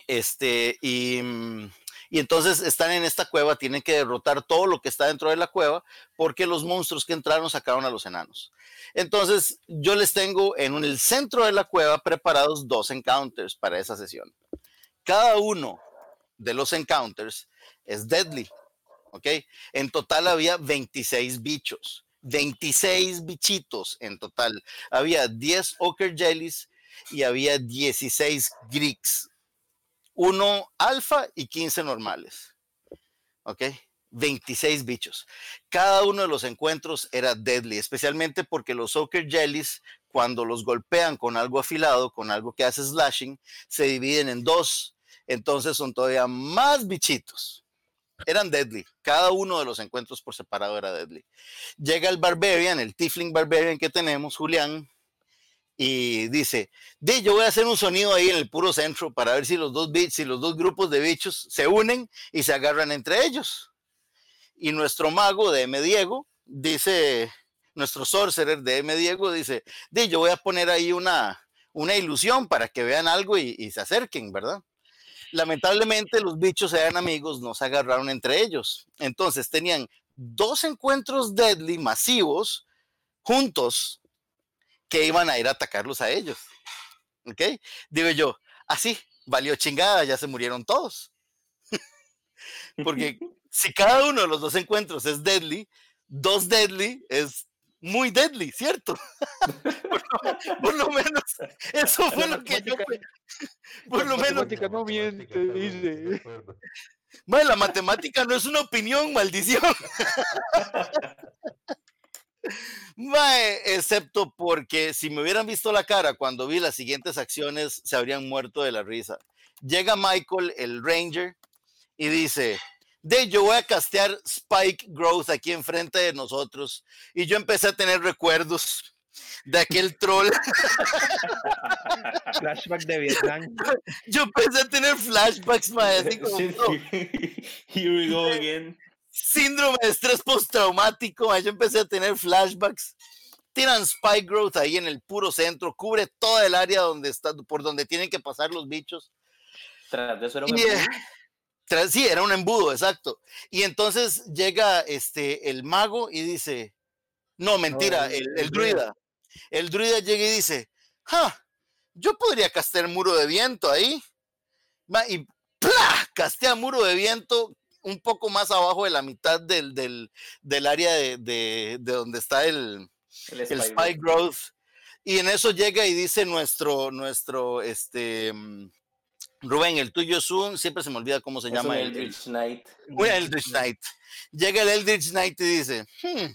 este, y, mm, y entonces están en esta cueva, tienen que derrotar todo lo que está dentro de la cueva, porque los monstruos que entraron sacaron a los enanos. Entonces, yo les tengo en el centro de la cueva preparados dos encounters para esa sesión. cada uno de los encounters es deadly. ¿Ok? En total había 26 bichos. 26 bichitos en total. Había 10 Ocker Jellies y había 16 Greeks. Uno alfa y 15 normales. ¿Ok? 26 bichos. Cada uno de los encuentros era deadly, especialmente porque los Ocker Jellies, cuando los golpean con algo afilado, con algo que hace slashing, se dividen en dos. Entonces son todavía más bichitos. Eran deadly. Cada uno de los encuentros por separado era deadly. Llega el Barbarian, el Tiefling Barbarian que tenemos, Julián, y dice, de yo voy a hacer un sonido ahí en el puro centro para ver si los dos bits, si los dos grupos de bichos se unen y se agarran entre ellos. Y nuestro mago de M. Diego dice, nuestro sorcerer de M. Diego dice, de yo voy a poner ahí una, una ilusión para que vean algo y, y se acerquen, ¿verdad? Lamentablemente los bichos eran amigos, no se agarraron entre ellos. Entonces tenían dos encuentros deadly masivos juntos que iban a ir a atacarlos a ellos. ¿Ok? Digo yo, así, valió chingada, ya se murieron todos. Porque si cada uno de los dos encuentros es deadly, dos deadly es muy deadly, ¿cierto? por, lo, por, lo, menos, eso fue lo que yo... Por lo menos... no miente, dice. Bueno, la matemática no es una opinión, maldición. Mae, excepto porque si me hubieran visto la cara cuando vi las siguientes acciones, se habrían muerto de la risa. Llega Michael, el Ranger, y dice, de yo voy a castear Spike Growth aquí enfrente de nosotros. Y yo empecé a tener recuerdos de aquel troll. Flashback de Vietnam. Yo empecé a tener flashbacks, mae, así como, no, Here we go again. Síndrome de estrés postraumático, yo empecé a tener flashbacks. Tiran Spike Growth ahí en el puro centro, cubre toda el área donde está, por donde tienen que pasar los bichos. Tras de eso era un Y, eh, embudo. tras- sí, era un embudo, exacto. Y entonces llega este el mago y dice, no, mentira, el- el, el el druida. druida. El druida llega y dice, ja, yo podría castear muro de viento ahí. Y ¡plá! castea muro de viento un poco más abajo de la mitad del, del, del área de, de- de donde está el, El el Spike Spike Growth. Y en eso llega y dice nuestro, nuestro, este, mm, Rubén, el tuyo es un, siempre se me olvida cómo se Es llama un el, el- Eldritch Knight. un Eldritch Knight. Llega el Eldritch Knight y dice, "Hmm,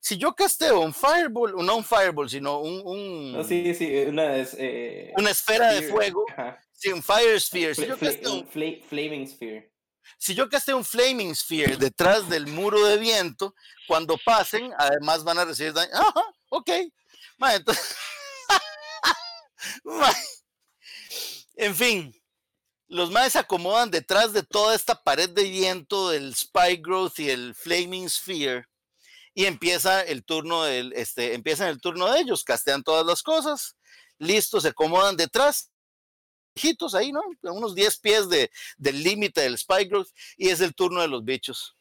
si yo casteo un Fireball, no un Fireball, sino un, un- No, sí, sí, una es. Eh, una esfera de fuego, ajá. sí, un Fire Sphere, si yo, casteo, un fla- Flaming Sphere. Si yo casteo un Flaming Sphere detrás del muro de viento, cuando pasen, además van a recibir daño. Ajá, ok. En fin, los maes se acomodan detrás de toda esta pared de viento del Spike Growth y el Flaming Sphere. Y empieza el turno este, empiezan el turno de ellos, castean todas las cosas, listos, se acomodan detrás, ahí, ¿no? A unos 10 pies de, del límite del Growth, y es el turno de los bichos.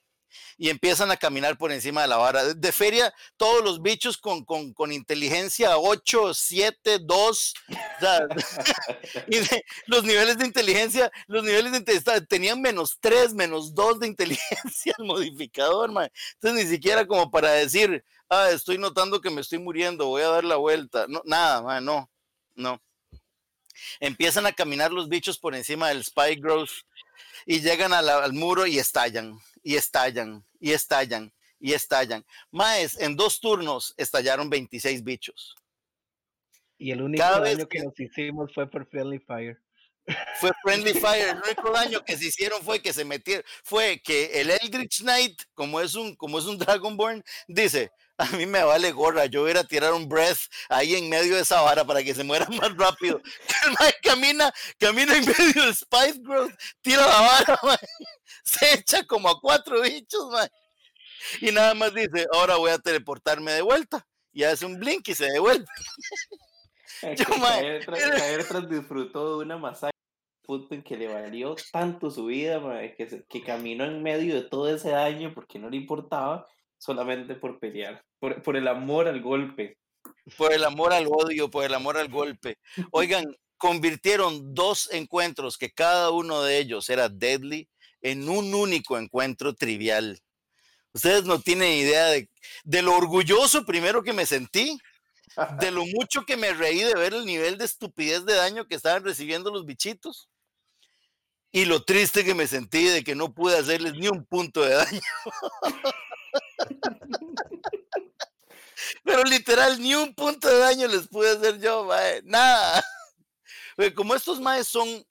Y empiezan a caminar por encima de la vara. De, feria, todos los bichos con, con, con inteligencia 8, 7, 2. o sea, y de- los niveles de inteligencia, los niveles de inteligencia tenían menos 3, menos 2 de inteligencia el modificador, mae. Entonces ni siquiera como para decir, ah, estoy notando que me estoy muriendo, voy a dar la vuelta. No, nada, mae, no, no. Empiezan a caminar los bichos por encima del Spike Growth y llegan a la- al muro y estallan, y estallan, y estallan, y estallan. Maes, en dos turnos estallaron 26 bichos. Y el único Cada daño que que- nos hicimos fue por Friendly Fire. fue Friendly Fire. El único daño que se hicieron fue que se metieron, fue que el Eldritch Knight, como es un, como es un Dragonborn, dice, a mí me vale gorra, yo voy a ir a tirar un breath ahí en medio de esa vara para que se muera más rápido. El mae camina, camina en medio del Spice Growth, tira la vara, mae, se echa como a cuatro bichos, mae, y nada más dice, ahora voy a teleportarme de vuelta. Y hace un blink y se devuelve. Yo, caer, tras, era- caer tras disfrutó de una masacre punto en que le valió tanto su vida, mae, que, se- que caminó en medio de todo ese daño porque no le importaba solamente por pelear, por, por el amor al golpe. Por el amor al odio, por el amor al golpe. Oigan, convirtieron dos encuentros que cada uno de ellos era deadly en un único encuentro trivial. Ustedes no tienen idea de, de lo orgulloso primero que me sentí, de lo mucho que me reí de ver el nivel de estupidez de daño que estaban recibiendo los bichitos y lo triste que me sentí de que no pude hacerles ni un punto de daño. Pero literal, ni un punto de daño les pude hacer yo, mae. nada. Porque como estos maes son,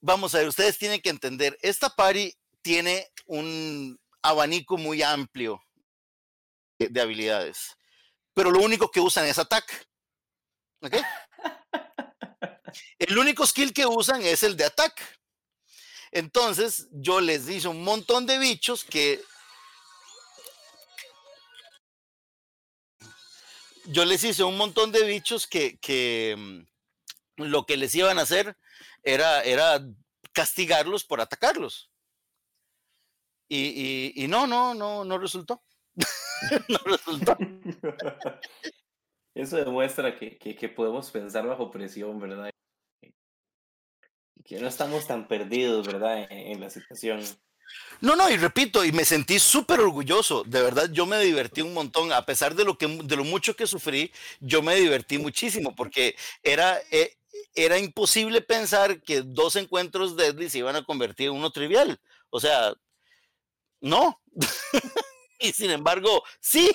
vamos a ver, ustedes tienen que entender, esta party tiene un abanico muy amplio de, de habilidades, pero lo único que usan es ataque. ¿Ok? El único skill que usan es el de ataque. Entonces yo les hice un montón de bichos que yo les hice un montón de bichos que, que mm, lo que les iban a hacer era, era castigarlos por atacarlos. Y, y, no, no, no, no resultó. no resultó. Eso demuestra que, que, podemos pensar bajo presión, ¿verdad? Y que no estamos tan perdidos, ¿verdad? En la situación. No, no, y repito, y me sentí súper orgulloso. De verdad, yo me divertí un montón. A pesar de lo, que, de lo mucho que sufrí, yo me divertí muchísimo porque era, eh, era imposible pensar que dos encuentros deadly se iban a convertir en uno trivial. O sea, no. y sin embargo, sí.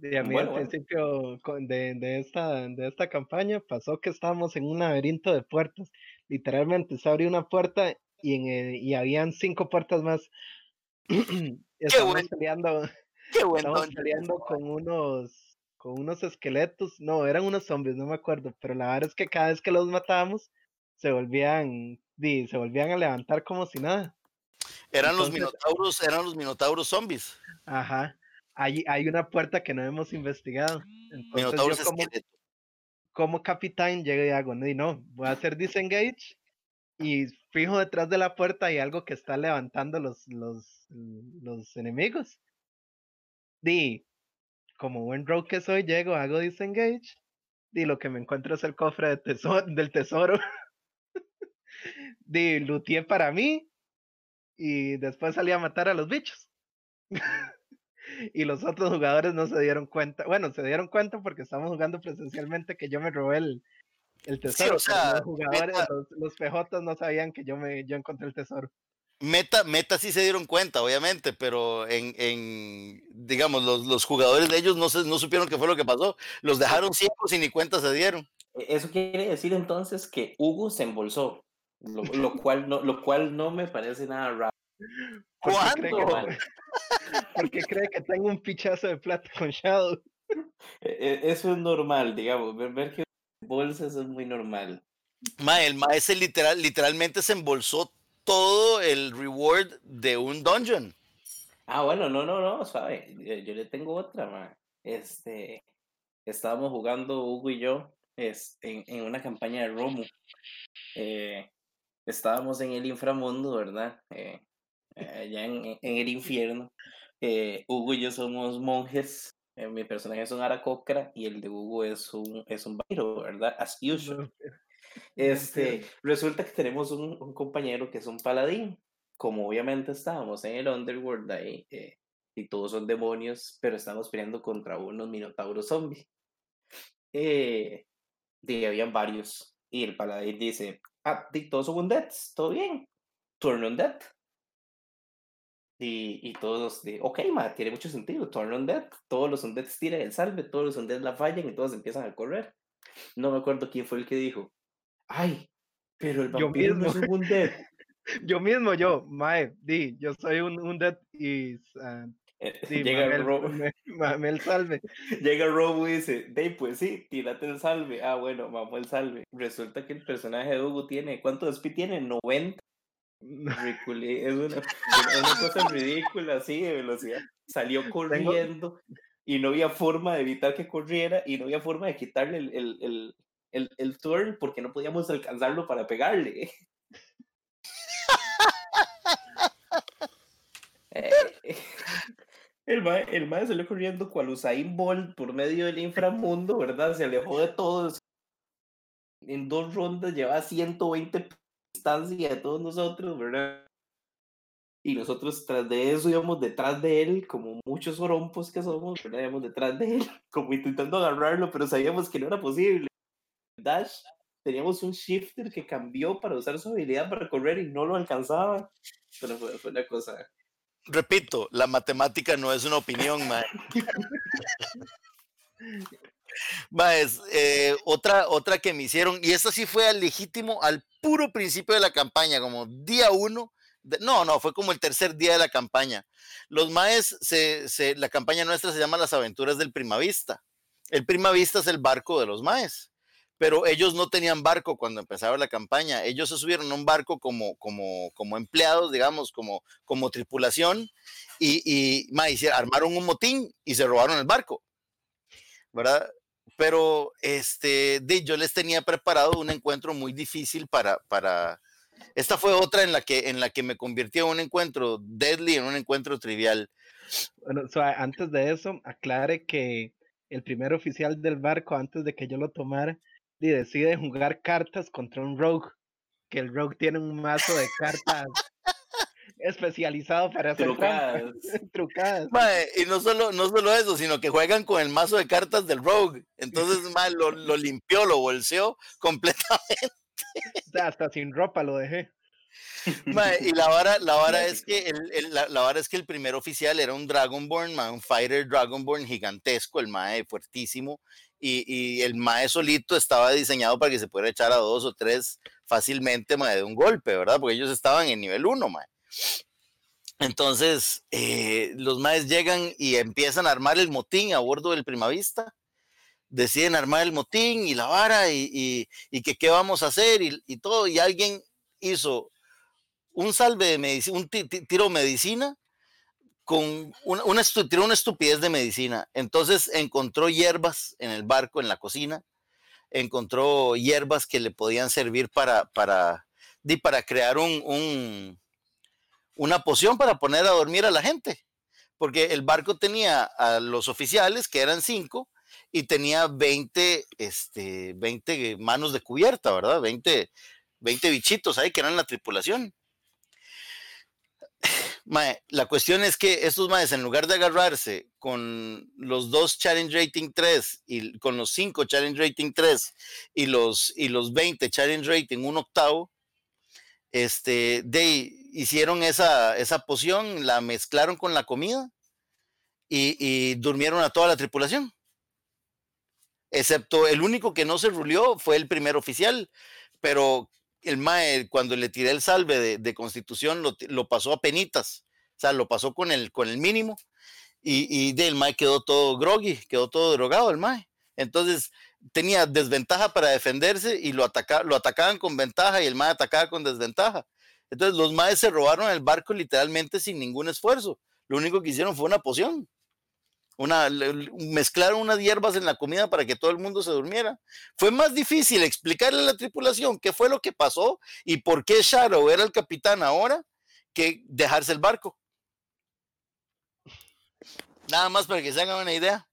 Y a mí Bueno, al bueno. principio con- de, de esta, de esta campaña pasó que estábamos en un laberinto de puertas. Literalmente se abrió una puerta y, en el- y habían cinco puertas más. Estamos bueno. peleando, Qué buen estamos peleando con unos, con unos esqueletos. No, eran unos zombies, no me acuerdo. Pero la verdad es que cada vez que los matábamos, se volvían, di, se volvían a levantar como si nada. Eran los Entonces- minotauros, eran los minotauros zombies. Ajá. Hay, hay una puerta que no hemos investigado. Entonces Minotauros yo como, como capitán llego y hago, "Di, no, voy a hacer disengage y fijo detrás de la puerta hay algo que está levantando los, los, enemigos. Di, como buen rogue que soy, llego, hago disengage y lo que me encuentro es el cofre del tesoro. Di, looteé para mí y después salí a matar a los bichos. y los otros jugadores no se dieron cuenta. Bueno, se dieron cuenta porque estamos jugando presencialmente que yo me robé el, el tesoro. o sea, los jugadores, meta- los, los PJs no sabían que yo me yo encontré el tesoro. Meta, meta sí se dieron cuenta, obviamente, pero en, en digamos, los, los jugadores de ellos no, se, no supieron qué fue lo que pasó. Los dejaron ciegos y ni cuenta se dieron. E- Eso quiere decir entonces que Hugo se embolsó, lo, lo cual, no, lo cual no me parece nada raro. ¿Por qué cree que- ¿Cuándo? Porque cree que tengo un pichazo de plata con Shadow. E- e- Eso es normal, digamos, ver, ver que bolsas es muy normal. Ma, el maestro literal, literalmente se embolsó todo el reward de un dungeon. Ah, bueno, no, no, no, suave. Yo, yo le tengo otra, ma. Este, estábamos jugando Hugo y yo es, en, en una campaña de Romu. Eh, estábamos en el inframundo, ¿verdad? Eh, eh, allá en, en- en el infierno. Eh, Hugo y yo somos monjes. Eh, mi personaje es un aracocra y el de Hugo es un, es un vampiro, ¿verdad? As usual. Este, resulta que tenemos un, un compañero que es un paladín. Como obviamente estábamos en el Underworld ahí, eh, y todos son demonios, pero estamos peleando contra unos minotauros zombies. Eh, y habían varios. Y el paladín dice: Ah, todos son undeads, todo bien. Turn undead. Y, y todos, de, ok, ma, tiene mucho sentido. Turn undead. Todos los undeads tiran el salve, todos los undeads la fallan y todos empiezan a correr. No me acuerdo quién fue el que dijo: Ay, pero el vampiro no es un undead. Yo mismo, yo, Mae, di, yo soy un, un dead y ah, Eh, llega, mame el- Ro- me- mame el salve. llega Robo y dice, Dey, pues sí, tírate el salve. Ah, bueno, vamos el salve. Resulta que el personaje de Hugo tiene, ¿cuánto de speed tiene? 90. Ridiculi- Es una, una cosa ridícula, así, de velocidad. Salió corriendo y no había forma de evitar que corriera y no había forma de quitarle el, el, el, el, el turn porque no podíamos alcanzarlo para pegarle. Eh, El mae, el mae salió corriendo cual Usain Bolt por medio del inframundo, ¿verdad? Se alejó de todos en dos rondas llevaba 120 distancia de todos nosotros, ¿verdad? Y nosotros tras de eso íbamos detrás de él, como muchos orompos que somos, ¿verdad? Íbamos detrás de él, como intentando agarrarlo, pero sabíamos que no era posible. Dash, teníamos un shifter que cambió para usar su habilidad para correr y no lo alcanzaba. Pero fue, fue una cosa. Repito, la matemática no es una opinión, man. Maes, eh, otra, otra que me hicieron, y esta sí fue al legítimo, al puro principio de la campaña, como día uno, no, no, fue como el tercer día de la campaña. Los maes, se, se- la campaña nuestra se llama Las Aventuras del Primavista. El Primavista es el barco de los maes, pero ellos no tenían barco cuando empezaba la campaña. Ellos se subieron a un barco como, como, como empleados, digamos, como, como tripulación, y, y mae, hicieron- armaron un motín y se robaron el barco, ¿verdad? Pero este, yo les tenía preparado un encuentro muy difícil para, para, esta fue otra en la que, en la que me convirtió en un encuentro deadly, en un encuentro trivial. Bueno, antes de eso, aclare que el primer oficial del barco, antes de que yo lo tomara, decide jugar cartas contra un rogue, que el rogue tiene un mazo de cartas especializado para hacer Trucadas. trucadas. Mae, y no solo, no solo eso, sino que juegan con el mazo de cartas del Rogue. Entonces, mae, lo, lo limpió, lo bolseó completamente. Hasta sin ropa lo dejé. Mae, y la vara, la vara es que el, el- la, la vara es que el primer oficial era un Dragonborn, un fighter Dragonborn gigantesco, el mae fuertísimo, y, y el mae solito estaba diseñado para que se pudiera echar a dos o tres fácilmente mae, de un golpe, ¿verdad? Porque ellos estaban en nivel 1, mae. Entonces, eh, los maes llegan y empiezan a armar el motín a bordo del Primavista. Deciden armar el motín y la vara y, y- y que qué vamos a hacer y, y todo. Y alguien hizo un salve de medicina, un ti- ti- tiro medicina con una, una, tiró una estupidez de medicina. Entonces encontró hierbas en el barco, en la cocina. Encontró hierbas que le podían servir para, para, para crear un, un- una poción para poner a dormir a la gente. Porque el barco tenía a los oficiales, que eran cinco, y tenía 20, este, 20 manos de cubierta, ¿verdad? 20, 20 bichitos ahí que eran la tripulación. La cuestión es que estos maes, en lugar de agarrarse con los dos Challenge Rating 3 y con los 5 Challenge Rating 3 y los, y los 20 Challenge Rating un octavo, este, de, hicieron esa, esa poción, la mezclaron con la comida y, durmieron a toda la tripulación. Excepto el único que no se rulió fue el primer oficial, pero el MAE, cuando le tiré el salve de, constitución, lo, lo pasó a penitas, o sea, lo pasó con el, con el mínimo, y, y del MAE quedó todo groggy, quedó todo drogado el MAE. Entonces tenía desventaja para defenderse y lo, ataca, lo atacaban con ventaja y el MAE atacaba con desventaja. Entonces los MAEs se robaron el barco literalmente sin ningún esfuerzo. Lo único que hicieron fue una poción. Una, mezclaron unas hierbas en la comida para que todo el mundo se durmiera. Fue más difícil explicarle a la tripulación qué fue lo que pasó y por qué Shadow era el capitán ahora que dejarse el barco. Nada más para que se hagan una idea.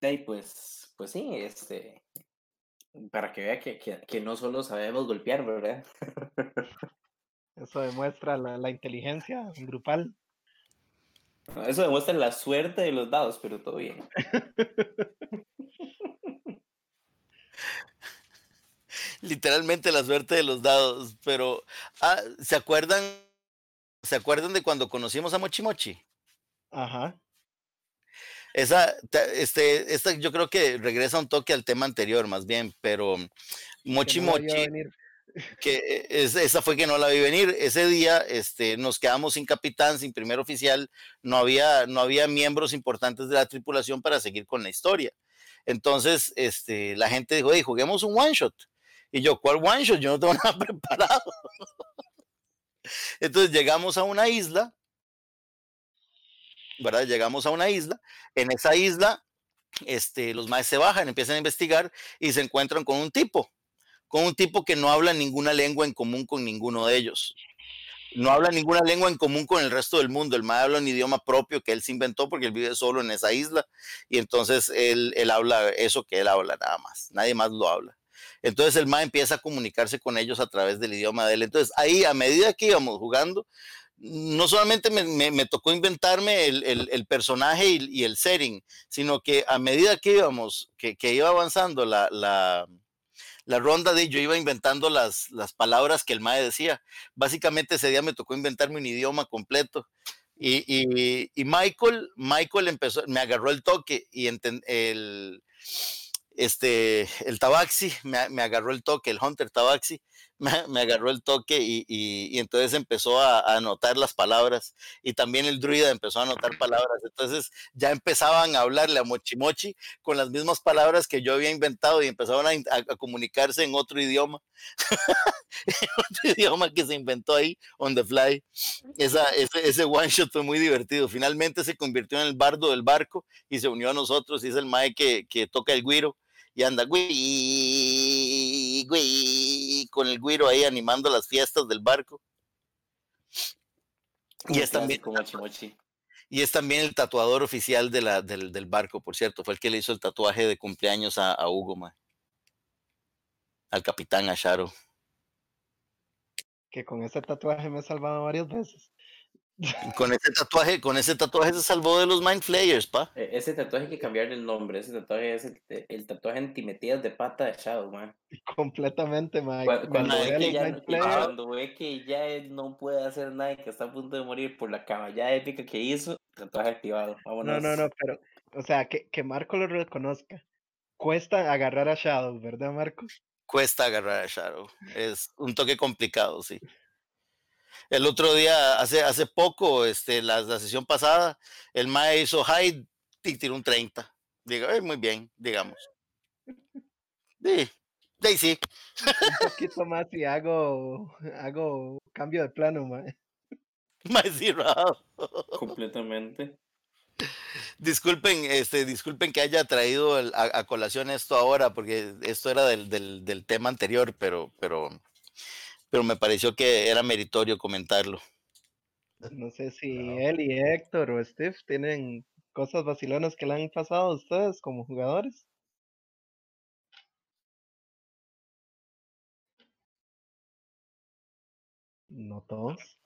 Y pues, pues sí, este, para que vea que, que, que no solo sabemos golpear, ¿verdad? Eso demuestra la, la inteligencia grupal. Eso demuestra la suerte de los dados, pero todo bien. Literalmente la suerte de los dados. Pero, ah, ¿se acuerdan? ¿Se acuerdan de cuando conocimos a Mochi Mochi? Ajá. Esa, este, esta yo creo que regresa un toque al tema anterior, más bien, pero Mochi no Mochi, que eh, es- esa fue que no la vi venir. Ese día este, nos quedamos sin capitán, sin primer oficial, no había, no había miembros importantes de la tripulación para seguir con la historia. Entonces, este, la gente dijo, "Ey, juguemos un one shot. Y yo, ¿cuál one shot? Yo no tengo nada preparado. Entonces llegamos a una isla, ¿verdad? Llegamos a una isla. En esa isla, este, los maes se bajan, empiezan a investigar y se encuentran con un tipo, con un tipo que no habla ninguna lengua en común con ninguno de ellos. no habla ninguna lengua en común con el resto del mundo. El mae habla un idioma propio que él se inventó porque él vive solo en esa isla y entonces él, él habla eso que él habla nada más. Nadie más lo habla. Entonces el mae empieza a comunicarse con ellos a través del idioma de él. Entonces ahí, a medida que íbamos jugando, no solamente me, tocó inventarme el, personaje y, el setting, sino que a medida que íbamos, que, iba avanzando la, ronda de yo iba inventando las, palabras que el mae decía. Básicamente ese día me tocó inventarme un idioma completo. Y, Michael, Michael empezó, me agarró el toque y enten- el, este, tabaxi, me agarró el toque, el Hunter tabaxi, me, agarró el toque y, entonces empezó a, anotar las palabras y también el druida empezó a anotar palabras. Entonces ya empezaban a hablarle a Mochi Mochi con las mismas palabras que yo había inventado y empezaban a, a- a comunicarse en otro idioma, otro idioma que se inventó ahí on the fly. Ese, one shot fue muy divertido. Finalmente se convirtió en el bardo del barco y se unió a nosotros y es el mae que, toca el guiro y anda güey, con el güiro ahí animando las fiestas del barco. Y es también, y es también el tatuador oficial de la, del, del barco, por cierto. Fue el que le hizo el tatuaje de cumpleaños a, a Hugo, mae. al capitán Asharo. Que con ese tatuaje me he salvado varias veces. Con ese tatuaje, con ese tatuaje se salvó de los Mind Flayers, pa. E- Ese tatuaje hay que cambiarle el nombre. Ese tatuaje es el, el tatuaje antimetidas de pata de Shadow, man. Completamente. Cu- Cuando, Mae, ve que ya, no- cuando ve que ya él no puede hacer nada y que está a punto de morir por la caballada épica que hizo, tatuaje activado. No, Vámonos. no, no, pero, o sea, que, que Marco lo reconozca. Cuesta agarrar a Shadow, ¿verdad, Marco? Cuesta agarrar a Shadow. Es un toque complicado, sí. El otro día, hace, hace poco, este, la, la sesión pasada, el Mae hizo high y tiró un 30. Digo, "Eh, muy bien, digamos. Sí, sí, sí. Un poquito más y hago, hago cambio de plano, mae. Mae, sí. Completamente. Disculpen, este, disculpen que haya traído el- a, a colación esto ahora, porque esto era del, del, del tema anterior, pero, pero, pero me pareció que era meritorio comentarlo. No sé si él y Héctor o Steve tienen cosas vacilonas que le han pasado a ustedes como jugadores. No todos.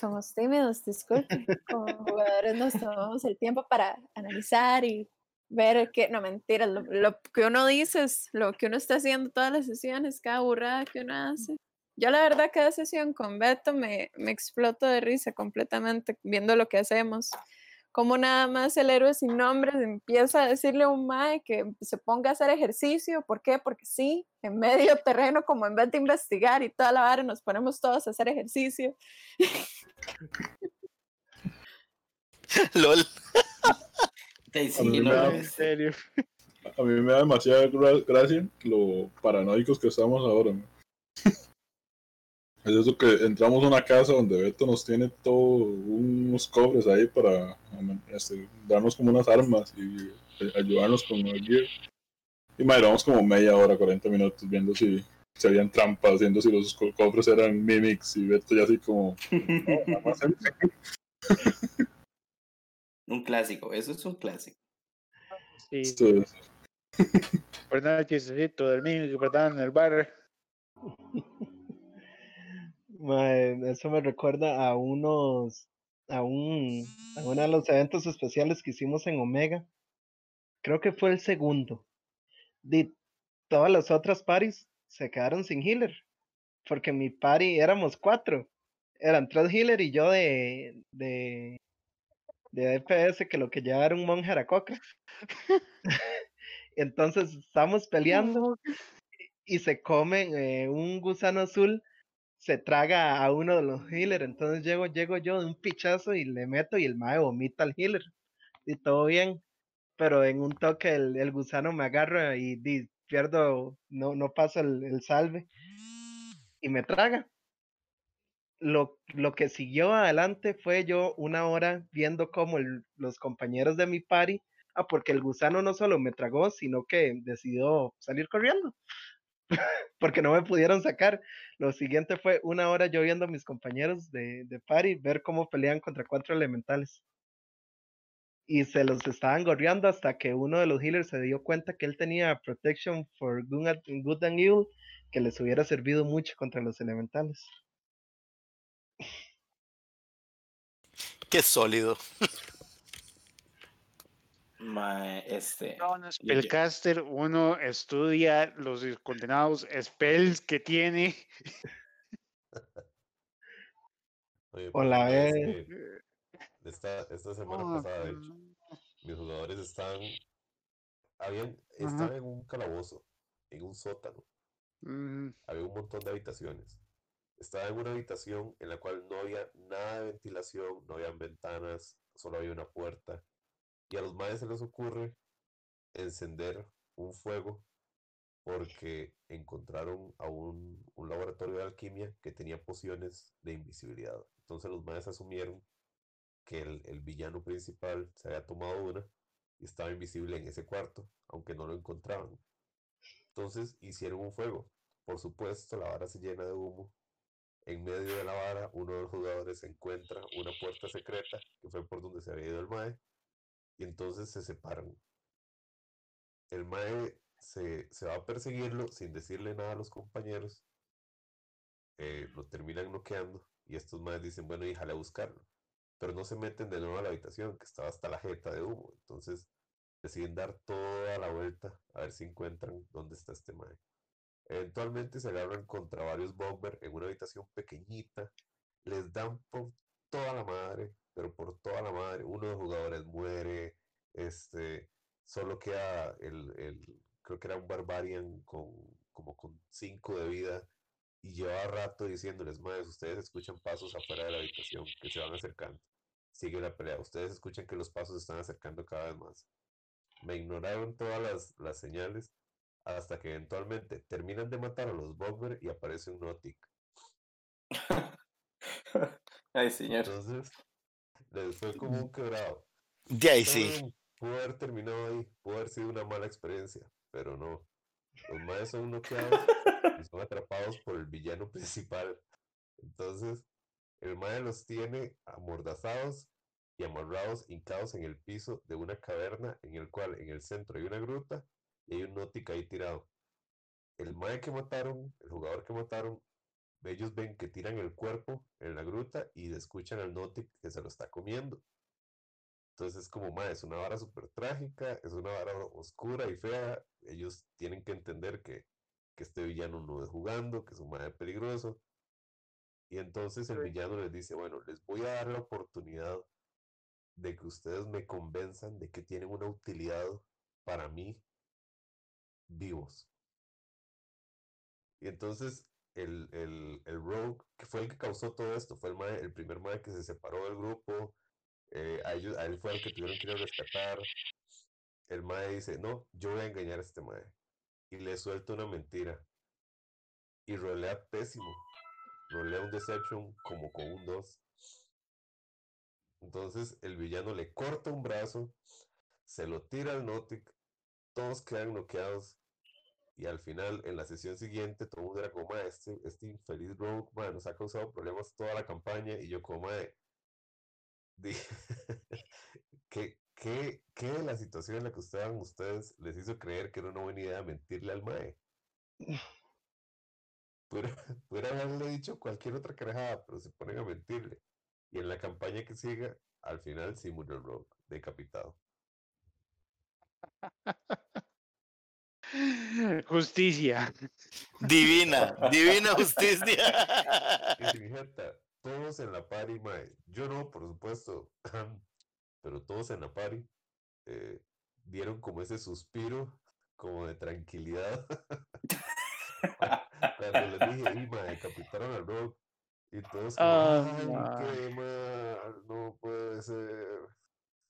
Somos tímidos, disculpen. Como jugadores nos tomamos el tiempo para analizar y ver que, no mentiras, lo, lo que uno dice es lo que uno está haciendo todas las sesiones, cada burrada que uno hace. Yo la verdad cada sesión con Beto me, me exploto de risa completamente viendo lo que hacemos. Como nada más el héroe sin nombre empieza a decirle a un mae que se ponga a hacer ejercicio. ¿Por qué? Porque sí, en medio terreno, como en vez de investigar y toda la vara, nos ponemos todos a hacer ejercicio. LOL. Sí, A mí no, me da- En serio. A mí me da demasiada gra- gracia lo paranoicos que estamos ahora. man. Es eso que entramos a una casa donde Beto nos tiene todos unos cofres ahí para este, darnos como unas armas y eh, ayudarnos con el gear. Y madre, vamos como media hora, 40 minutos viendo si, si habían trampas, viendo si los co- cofres eran mimics y Beto ya así como... "No, nada más entre". un clásico, eso es un clásico. Sí. Por el chistecito del niño que en el bar. Eso me recuerda a unos, a un, a uno de los eventos especiales que hicimos en Omega. Creo que fue el segundo. De todas las otras paris se quedaron sin healer. Porque mi party éramos cuatro. Eran tres healer y yo de, de, de DPS que lo que llevaba era un monje aracoca. Entonces estamos peleando y se comen eh, un gusano azul se traga a uno de los healers. Entonces llego, llego yo de un pichazo y le meto y el mae vomita al healer. Y todo bien. Pero en un toque el, el gusano me agarra y, di- pierdo, no, no pasa el, el salve. Y me traga. Lo, lo que siguió adelante fue yo una hora viendo cómo los compañeros de mi party, ah, porque el gusano no solo me tragó, sino que decidió salir corriendo. porque no me pudieron sacar. Lo siguiente fue una hora yo viendo a mis compañeros de, de party ver cómo pelean contra cuatro elementales. Y se los estaban gorreando hasta que uno de los healers se dio cuenta que él tenía Protection for Good and, good and Evil, que les hubiera servido mucho contra los elementales. Qué sólido. Este. No, no, Spellcaster, uno estudia los condenados spells que tiene. Oye, O la pero es vez. que Esta, esta semana No, pasada, de hecho, mis jugadores estaban, habían, estaban en un calabozo, en un sótano. Mm, había un montón de habitaciones. Estaba en una habitación en la cual no había nada de ventilación, no habían ventanas, solo había una puerta. Y a los maes se les ocurre encender un fuego porque encontraron a un, un laboratorio de alquimia que tenía pociones de invisibilidad. Entonces los maes asumieron que el, el villano principal se había tomado una y estaba invisible en ese cuarto, aunque no lo encontraban. Entonces hicieron un fuego. Por supuesto, la vara se llena de humo. En medio de la vara, uno de los jugadores encuentra una puerta secreta, que fue por donde se había ido el Mae, y entonces se separan. El Mae se, se va a perseguirlo sin decirle nada a los compañeros. eh, lo terminan noqueando, y estos Maes dicen, bueno, y jale a buscarlo. Pero no se meten de nuevo a la habitación, que estaba hasta la jeta de humo. Entonces deciden dar toda la vuelta a ver si encuentran dónde está este Mae. Eventualmente se agarran contra varios bomber en una habitación pequeñita. Les dan por toda la madre, pero por toda la madre. Uno de los jugadores muere. Este, solo queda el, el- creo que era un barbarian con como con 5 de vida. Y lleva rato diciéndoles, madres, ustedes escuchan pasos afuera de la habitación que se van acercando. Sigue la pelea. Ustedes escuchan que los pasos se están acercando cada vez más. Me ignoraron todas las, las señales hasta que eventualmente terminan de matar a los Bomber y aparece un Nautic. Ay, señor. Entonces, les fue como un quebrado. De ahí sí. Pudo haber terminado ahí, pudo haber sido una mala experiencia, pero no. Los maes son noqueados y son atrapados por el villano principal. Entonces, el mae los tiene amordazados y amarrados, hincados en el piso de una caverna en el cual en el centro hay una gruta y hay un Nautic ahí tirado. El mae que mataron, el jugador que mataron, ellos ven que tiran el cuerpo en la gruta y escuchan al Nautic que se lo está comiendo. Entonces es como, mae, es una vara súper trágica, es una vara oscura y fea. Ellos tienen que entender que, que este villano no es jugando, que es un mae peligroso. Y entonces el villano les dice, bueno, les voy a dar la oportunidad de que ustedes me convenzan de que tienen una utilidad para mí vivos. Y entonces el, el, el Rogue, que fue el que causó todo esto, fue el, mae- el primer mae que se separó del grupo, eh, a, ellos, él fue el que tuvieron que ir a rescatar. El mae dice, no, yo voy a engañar a este mae. Y le suelta una mentira. Y rolea pésimo. Rolea un Deception como con un 2. Entonces el villano le corta un brazo, se lo tira al Nautic, todos quedan noqueados. Y al final, en la sesión siguiente, todo el mundo era como, "Mae, este, este infeliz Rogue, nos ha causado problemas toda la campaña. Y yo como, "Mae, di- ¿Qué, qué, qué de la situación en la que estaban ustedes les hizo creer que era una buena idea mentirle al mae? Pudiera, pudiera haberle dicho cualquier otra carajada, pero se ponen a mentirle. Y en la campaña que siga, al final sí murió el Rogue, decapitado. Justicia. Divina, divina justicia. Y si mi jeta, todos en la party, mae, yo no, por supuesto, pero todos en la party eh, dieron como ese suspiro, como de tranquilidad. Cuando les dije, y mae, decapitaron al Rogue, y todos como, Ah, ay, mae. qué mal, no puede ser.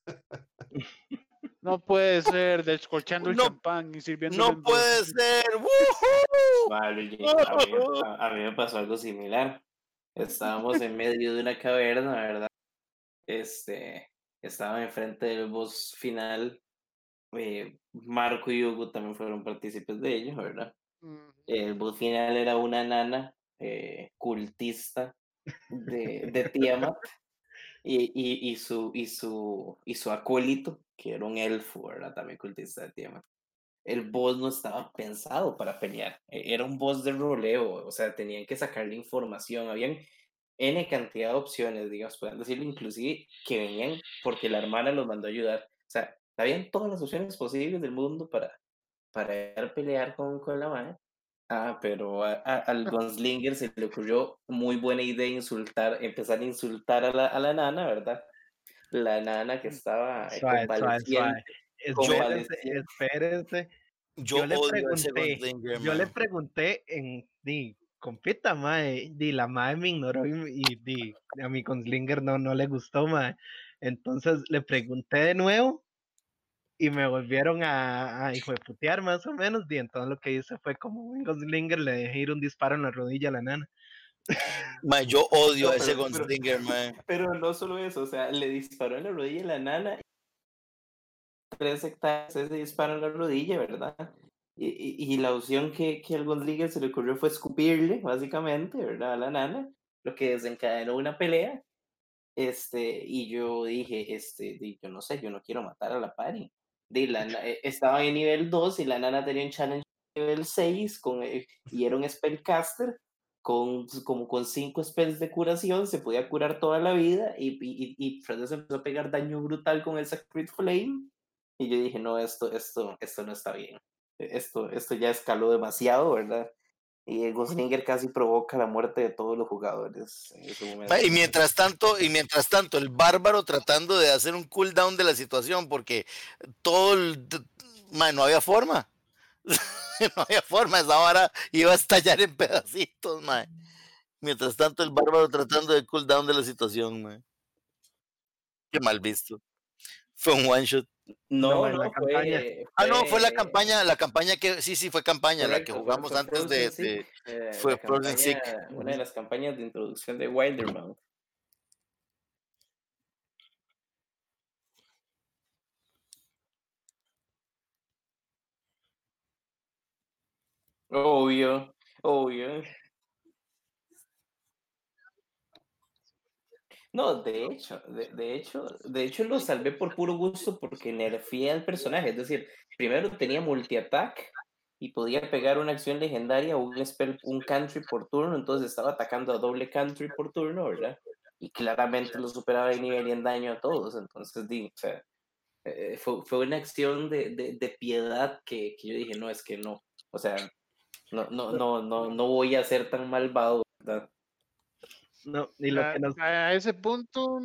No puede ser descolchando el No- champán y sirviendo. No puede ser. ¡Woohoo! Vale, a mí, me- a- a mí me pasó algo similar. Estábamos en medio de una caverna, ¿verdad? Este, estaban enfrente del boss final. eh, Marco y Hugo también fueron partícipes de ello, ¿verdad? Mm, El boss final era una nana eh, cultista de, de Tiamat y, y, y, su, y, su, y su acólito, que era un elfo, ¿verdad? También cultista de Tiamat. El boss no estaba pensado para pelear, e- era un boss de roleo, o sea, tenían que sacarle información, habían N cantidad de opciones, digamos, pueden decirlo, inclusive que venían porque la hermana los mandó a ayudar. O sea, habían todas las opciones posibles del mundo para, para pelear con, con la madre. Ah, pero a- a- al Gunslinger se le ocurrió muy buena idea insultar, empezar a insultar a la, a la nana, ¿verdad? La nana que estaba eh, Suave, suave, convaleciente. suave. Espérese, convaleciente. espérese. Yo, Yo le pregunté, Yo le pregunté en, di, compita, mae, di, la mae me ignoró y, y di, a mi conslinger no, no le gustó, mae. Entonces le pregunté de nuevo y me volvieron a, a hijo de putear más o menos, y entonces lo que hice fue como un conslinger, le dejé ir un disparo en la rodilla a la nana. Mae, yo odio No, a ese Gunslinger, mae. Pero no solo eso, o sea, le disparó en la rodilla a la nana. Tres hectáreas ese disparo en la rodilla, ¿verdad? Y, y, y la opción que, que al Gunslinger se le ocurrió fue escupirle, básicamente, ¿verdad? A la nana, lo que desencadenó una pelea. Este, y yo dije, este, yo no sé, yo no quiero matar a la pari. La, eh, estaba en nivel 2 y la nana tenía un challenge nivel 6 con, eh, y era un spellcaster con, como con 5 spells de curación, se podía curar toda la vida y, y, y, de eso empezó a pegar daño brutal con el Sacred Flame. Y yo dije, no, esto, esto, esto no está bien. Esto, esto ya escaló demasiado, ¿verdad? Y el Gunslinger casi provoca la muerte de todos los jugadores en ese Y mientras tanto, y mientras tanto, el bárbaro tratando de hacer un cooldown de la situación, porque todo el, d- ma, no había forma. no había forma, esa vara iba a estallar en pedacitos, ma. Mientras tanto, el bárbaro tratando de cooldown de la situación, ma. Qué mal visto. Fue un one shot. No, No, la fue, campaña. Ah, no, fue la campaña, la campaña que, sí, sí, fue campaña, la que jugamos fue antes de, de- eh, fue la Frozen Sick. campaña- Una de las campañas de introducción de Wildermouth. Obvio, obvio. No, de hecho, de, de hecho, de hecho lo salvé por puro gusto porque nerfeé al personaje. Es decir, primero tenía multi-attack y podía pegar una acción legendaria o un spell, un country por turno, entonces estaba atacando a doble country por turno, ¿verdad? Y claramente lo superaba en nivel y en daño a todos. Entonces, o sea, eh, fue, fue una acción de, de, de piedad que, que yo dije, no, es que no. O sea, no, no, no, no, no voy a ser tan malvado, ¿verdad? No, y lo a, que nos a ese punto,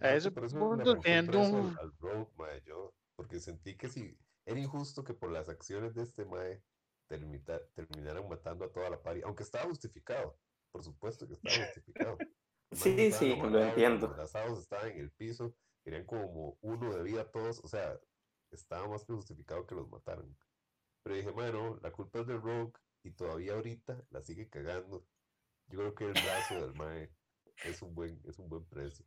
A ese punto teniendo un- Rogue, mae, yo, porque sentí que si era injusto que por las acciones de este mae termita- terminaran matando a toda la pari, aunque estaba justificado, por supuesto que estaba justificado. Los Sí, sí, lo entiendo. amordazados, estaban en el piso, querían como uno de vida todos, o sea, estaba más que justificado que los mataran. Pero dije, bueno, la culpa es del Rogue y todavía ahorita la sigue cagando. Yo creo que el brazo del mae es un buen, es un buen precio.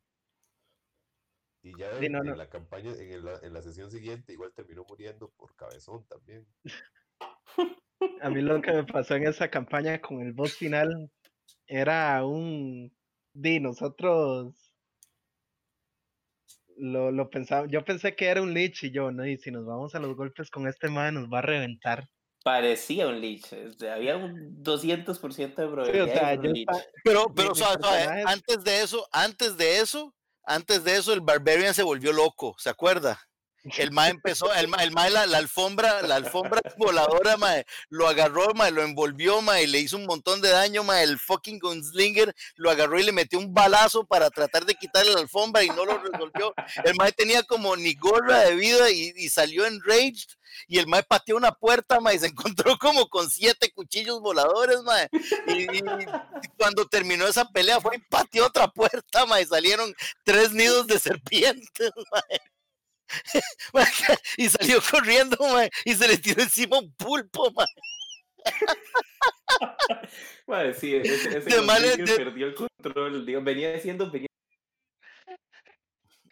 Y ya Sí, en, no, en no. la campaña, en, el- en la sesión siguiente, igual terminó muriendo por cabezón también. A mí lo que me pasó en esa campaña con el boss final era un... Di, nosotros lo, lo pensaba, yo pensé que era un Lich y yo, no, y si nos vamos a los golpes con este man nos va a reventar. Parecía un sea, había un 200% de probabilidad sea, un Pero, pero, antes de eso, antes de eso, antes de eso, el Barbarian se volvió loco, ¿se acuerda? El mae empezó, el mae, el mae la, la alfombra, la alfombra voladora, mae, lo agarró, mae, lo envolvió, mae, y le hizo un montón de daño, mae, el fucking gunslinger lo agarró y le metió un balazo para tratar de quitarle la alfombra y no lo resolvió. El mae tenía como ni gorra de vida y, y salió enraged y el mae pateó una puerta, mae, y se encontró como con siete cuchillos voladores, mae. Y, y cuando terminó esa pelea fue y pateó otra puerta, mae, y salieron tres nidos de serpientes, mae. Y salió corriendo, mae, y se le tiró encima un pulpo, mae. Madre, sí, ese, ese De perdió el control. Digo, venía siendo, venía,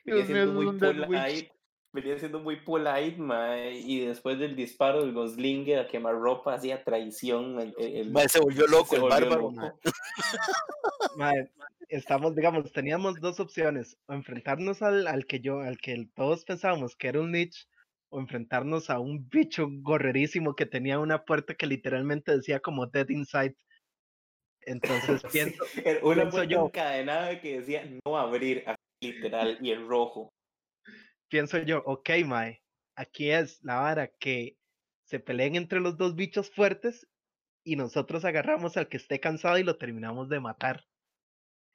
venía siendo muy polite. venía siendo muy polite, mae, y después del disparo del Goslinger a quemar ropa, hacía traición. El, el- Mae, se volvió loco se el volvió bárbaro. loco. Mae, estamos, digamos, teníamos dos opciones, o enfrentarnos al, al que yo, al que todos pensábamos que era un Lich, o enfrentarnos a un bicho gorrerísimo que tenía una puerta que literalmente decía como Dead Inside. Entonces Sí, pienso, una puerta yo. encadenada que decía no abrir, literal, y en rojo. pienso yo, ok, Mae, aquí es la vara que se peleen entre los dos bichos fuertes y nosotros agarramos al que esté cansado y lo terminamos de matar.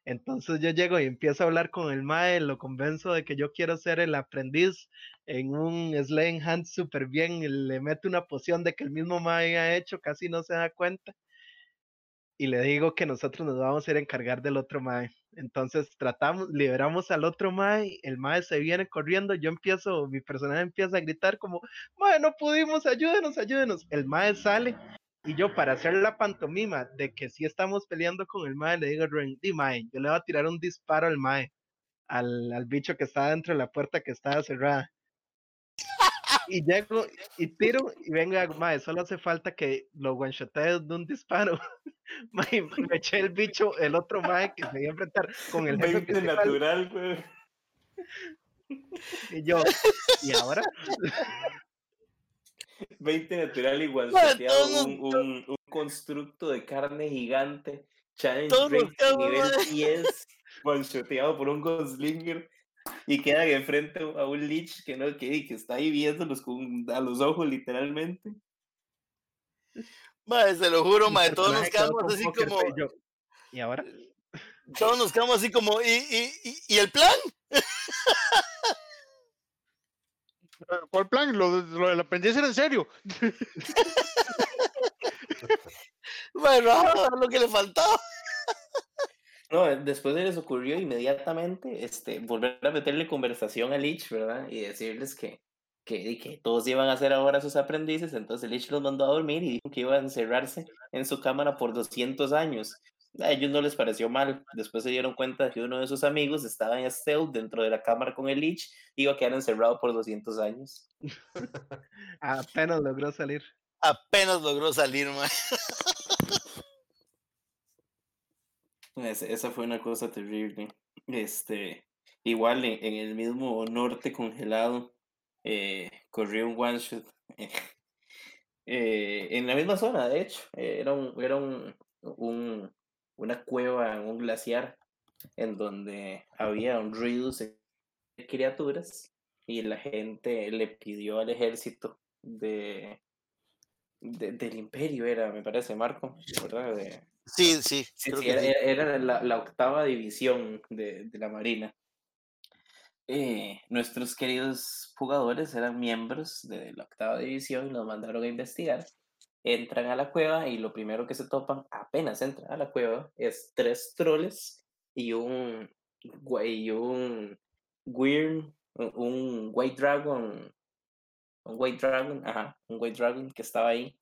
Entonces yo llego y empiezo a hablar con el Mae, lo convenzo de que yo quiero ser el aprendiz en un Slaying Hand súper bien, le meto una poción de que el mismo Mae ha hecho, casi no se da cuenta. Y le digo que nosotros nos vamos a ir a encargar del otro Mae. Entonces tratamos, liberamos al otro Mae, el Mae se viene corriendo, yo empiezo, mi personaje empieza a gritar como, Mae, no pudimos, ayúdenos, ayúdenos. El Mae sale y yo para hacer la pantomima de que sí estamos peleando con el Mae, le digo a Ren, di Mae, yo le voy a tirar un disparo al Mae, al, al bicho que está dentro de la puerta que estaba cerrada. Y llego y tiro y venga, Mae, solo hace falta que lo one-shotee de un disparo. Mae, me eché el bicho, el otro Mae que se iba a enfrentar con el 20 principal. natural, güey. Y yo, ¿y ahora? 20 natural guanceteado, todos un, un, un constructo de carne gigante, challenge rate quedamos, nivel mae. 10, guanchoteado por un Goslinger, y quedan enfrente a un Lich que, no, que, que está ahí viéndolos con, a los ojos literalmente. Mae, se lo juro, mae, todos nos quedamos así como, ¿y ahora? todos nos quedamos así como, ¿y, y, y, y el plan? ¿Cuál plan? Lo, de- lo del aprendiz era en serio. Bueno, lo que le faltaba. No, después de les ocurrió inmediatamente este, volver a meterle conversación a Lich, ¿verdad? Y decirles que, que, y que todos iban a ser ahora sus aprendices. Entonces Lich los mandó a dormir y dijo que iba a encerrarse en su cámara por 200 años. A ellos no les pareció mal. Después se dieron cuenta que uno de sus amigos estaba en stealth dentro de la cámara con el Lich y iba a quedar encerrado por 200 años. Apenas logró salir. Apenas logró salir, mae. Ese- esa fue una cosa terrible. Este, igual en, en el mismo norte congelado, eh, corrió un one shot. eh, en la misma zona, de hecho. eh, era un, era un, un- una cueva en un glaciar en donde había un río de criaturas y la gente le pidió al ejército de, de- del imperio, era, me parece, Marco, ¿verdad? De, Sí, sí, Sí, sí, era, sí. era- era la, la octava división de, de la Marina. Eh, nuestros queridos jugadores eran miembros de la octava división y nos mandaron a investigar. Entran a la cueva y lo primero que se topan, apenas entran a la cueva, es tres troles y un, y un weird, un- un white dragon, un white dragon, ajá, un white dragon que estaba ahí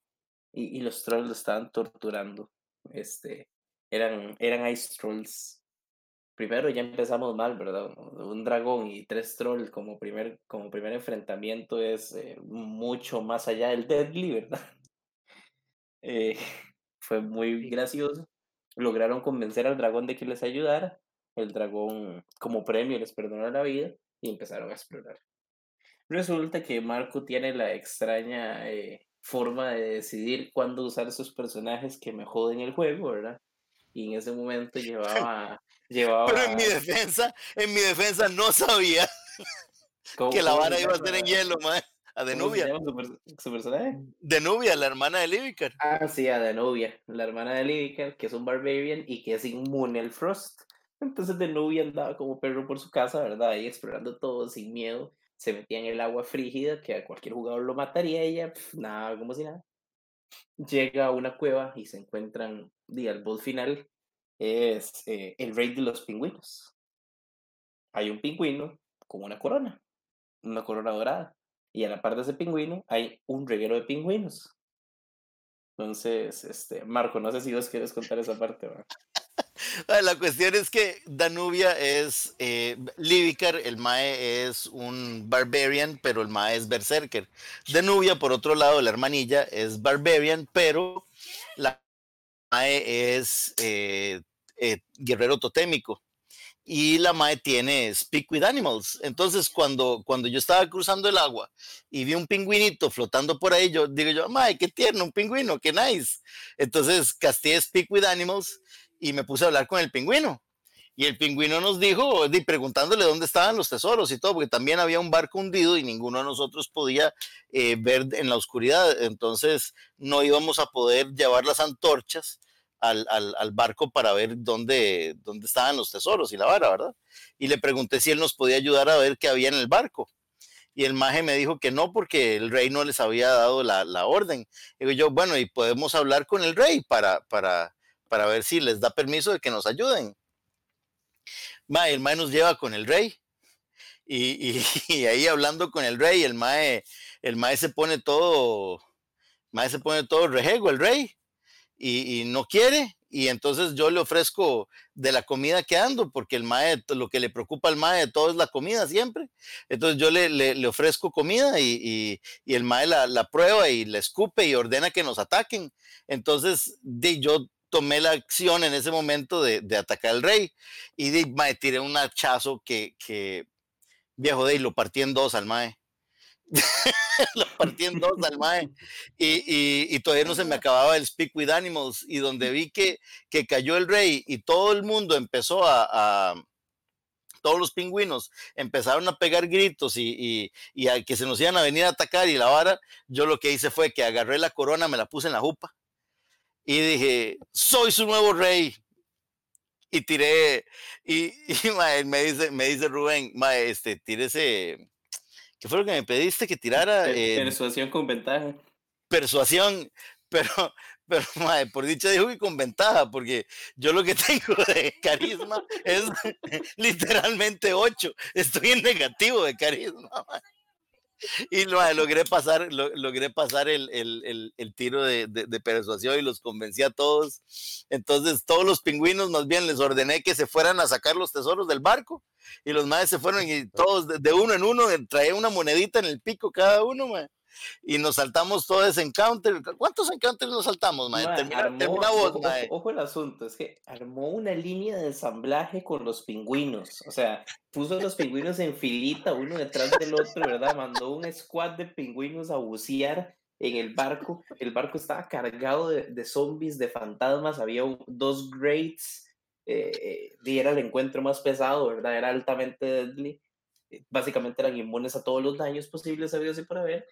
y, y los trolls lo estaban torturando. Este, eran, eran ice trolls. Primero ya empezamos mal, ¿verdad? Un dragón y tres trolls como primer, como primer enfrentamiento es eh, mucho más allá del deadly, ¿verdad? Eh, fue muy gracioso. Lograron convencer al dragón de que les ayudara. El dragón, como premio, les perdonó la vida y empezaron a explorar. Resulta que Marco tiene la extraña eh, forma de decidir cuándo usar sus personajes que me joden el juego, ¿verdad? Y en ese momento llevaba. llevaba Pero en mi defensa, en mi defensa no sabía ¿cómo- que la vara iba a ser en hielo, mae. A ¿Cómo se Denubia. llama su, per- su personaje? Denubia, la hermana de Livicar. Ah, sí, a Denubia, la hermana de Livicar, que es un barbarian y que es inmune al frost. Entonces Denubia andaba como perro por su casa, ¿verdad? Ahí explorando todo sin miedo. Se metía en el agua frígida, que a cualquier jugador lo mataría ella, pf, nada, como si nada. Llega a una cueva y se encuentran, y al boss final es eh, el rey de los pingüinos. Hay un pingüino con una corona, una corona dorada. Y a la par de ese pingüino hay un reguero de pingüinos. Entonces, este, Marco, no sé si vos quieres contar esa parte, ¿verdad? La cuestión es que Danubia es eh, Livicar, el Mae es un barbarian, pero el Mae es berserker. Danubia, por otro lado, la hermanilla es barbarian, pero la Mae es eh, eh, guerrero totémico. Y la Mae tiene Speak with Animals. Entonces, cuando, cuando yo estaba cruzando el agua y vi un pingüinito flotando por ahí, yo digo yo, Mae, qué tierno, un pingüino, qué nice. Entonces, casté Speak with Animals y me puse a hablar con el pingüino. Y el pingüino nos dijo, di, preguntándole dónde estaban los tesoros y todo, porque también había un barco hundido y ninguno de nosotros podía eh, ver en la oscuridad. Entonces no íbamos a poder llevar las antorchas al, al- al barco para ver dónde, dónde estaban los tesoros y la vara, ¿verdad? Y le pregunté si él nos podía ayudar a ver qué había en el barco. Y el maje me dijo que no, porque el rey no les había dado la, la orden. Digo yo, bueno, y podemos hablar con el rey para, para, para ver si les da permiso de que nos ayuden. Mae, el mae nos lleva con el rey. Y, y- ahí hablando con el rey, el mae, el mae se pone todo, mae se pone todo rejego, el rey, y, no quiere. Y entonces yo le ofrezco de la comida que ando, porque el mae, lo que le preocupa al mae de todo es la comida siempre. Entonces yo le, le- ofrezco comida y, y- el mae la, la prueba y le escupe y ordena que nos ataquen. Entonces di, yo tomé la acción en ese momento de, de atacar al rey y di, mae, tiré un hachazo que, que viejo de lo partí en dos al mae. partí en dos al mae. Y, y- y todavía no se me acababa el Speak with Animals. Y donde vi que, que cayó el rey y todo el mundo empezó a, a- todos los pingüinos empezaron a pegar gritos y, y, y a que se nos iban a venir a atacar y la vara, yo lo que hice fue que agarré la corona, me la puse en la jupa y dije, soy su nuevo rey. Y tiré, y, y, mae, me, dice, me dice Rubén, mae, este, tírese, ¿qué fue lo que me pediste que tirara? Per- Eh, Persuasión con ventaja. persuasión, pero, pero mae, por dicha dijo que con ventaja, porque yo lo que tengo de carisma es literalmente 8. Estoy en negativo de carisma. mae. Y mae, logré pasar, lo- logré pasar el, el- el- el tiro de, de- de persuasión y los convencí a todos. Entonces, todos los pingüinos, más bien les ordené que se fueran a sacar los tesoros del barco. Y los madres se fueron y todos de, de uno en uno traía una monedita en el pico cada uno, mae. Y nos saltamos todo ese encounter. ¿Cuántos encounters nos saltamos, mae? Mae, Termina, armó- termina vos, ojo, mae. ojo- el asunto, es que armó una línea de ensamblaje con los pingüinos. O sea, puso a los pingüinos en filita, uno detrás del otro, ¿verdad? Mandó un squad de pingüinos a bucear en el barco. El barco estaba cargado de, de zombies, de fantasmas. Había un- dos greats. eh, y era el encuentro más pesado, ¿verdad? Era altamente deadly. Básicamente eran inmunes a todos los daños posibles habidos y por haber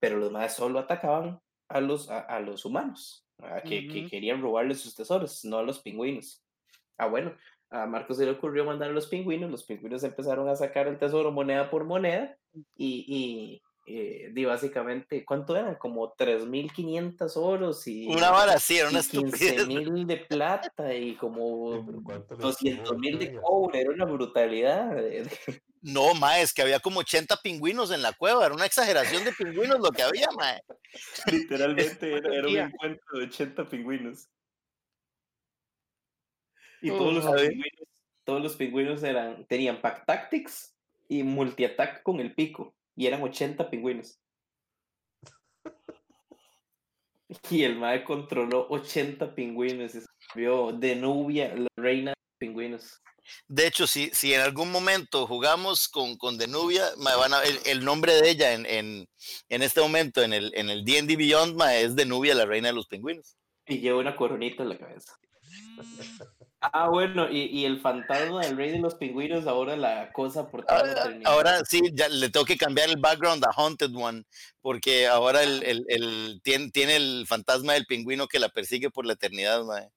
pero los más solo atacaban a los, a, a los humanos, a que, que Ujú. querían robarle sus tesoros, no a los pingüinos. Ah, bueno, a Marcos se le ocurrió mandar a los pingüinos, los pingüinos empezaron a sacar el tesoro moneda por moneda y, y eh, di básicamente, ¿cuánto eran? Como 3.500 oros y, Una vara así, era una estupidez. 15.000 de plata y Sí, como pero ¿cuánto les 200 tomó, mil de oiga? cobre, era una brutalidad. de- No, mae, es que había como 80 pingüinos en la cueva. Era una exageración de pingüinos lo que había, mae. Literalmente era, era un encuentro de 80 pingüinos. Y todos los pingüinos, todos los pingüinos eran, tenían pack tactics y multi-attack con el pico. Y eran 80 pingüinos. Y el mae controló 80 pingüinos y se vio de Nubia, la reina de los pingüinos. De hecho, si, si en algún momento jugamos con, con Denubia, mae, van a- el, el nombre de ella en, en, en este momento en el en el D&D Beyond mae, es Denubia, la reina de los pingüinos. Y lleva una coronita en la cabeza. Ah, bueno, y, y el fantasma del rey de los pingüinos, ahora la cosa por toda la Ahora, eternidad. ahora sí, ya le tengo que cambiar el background a Haunted One, porque ahora el, el, el- tiene, tiene el fantasma del pingüino que la persigue por la eternidad, mae.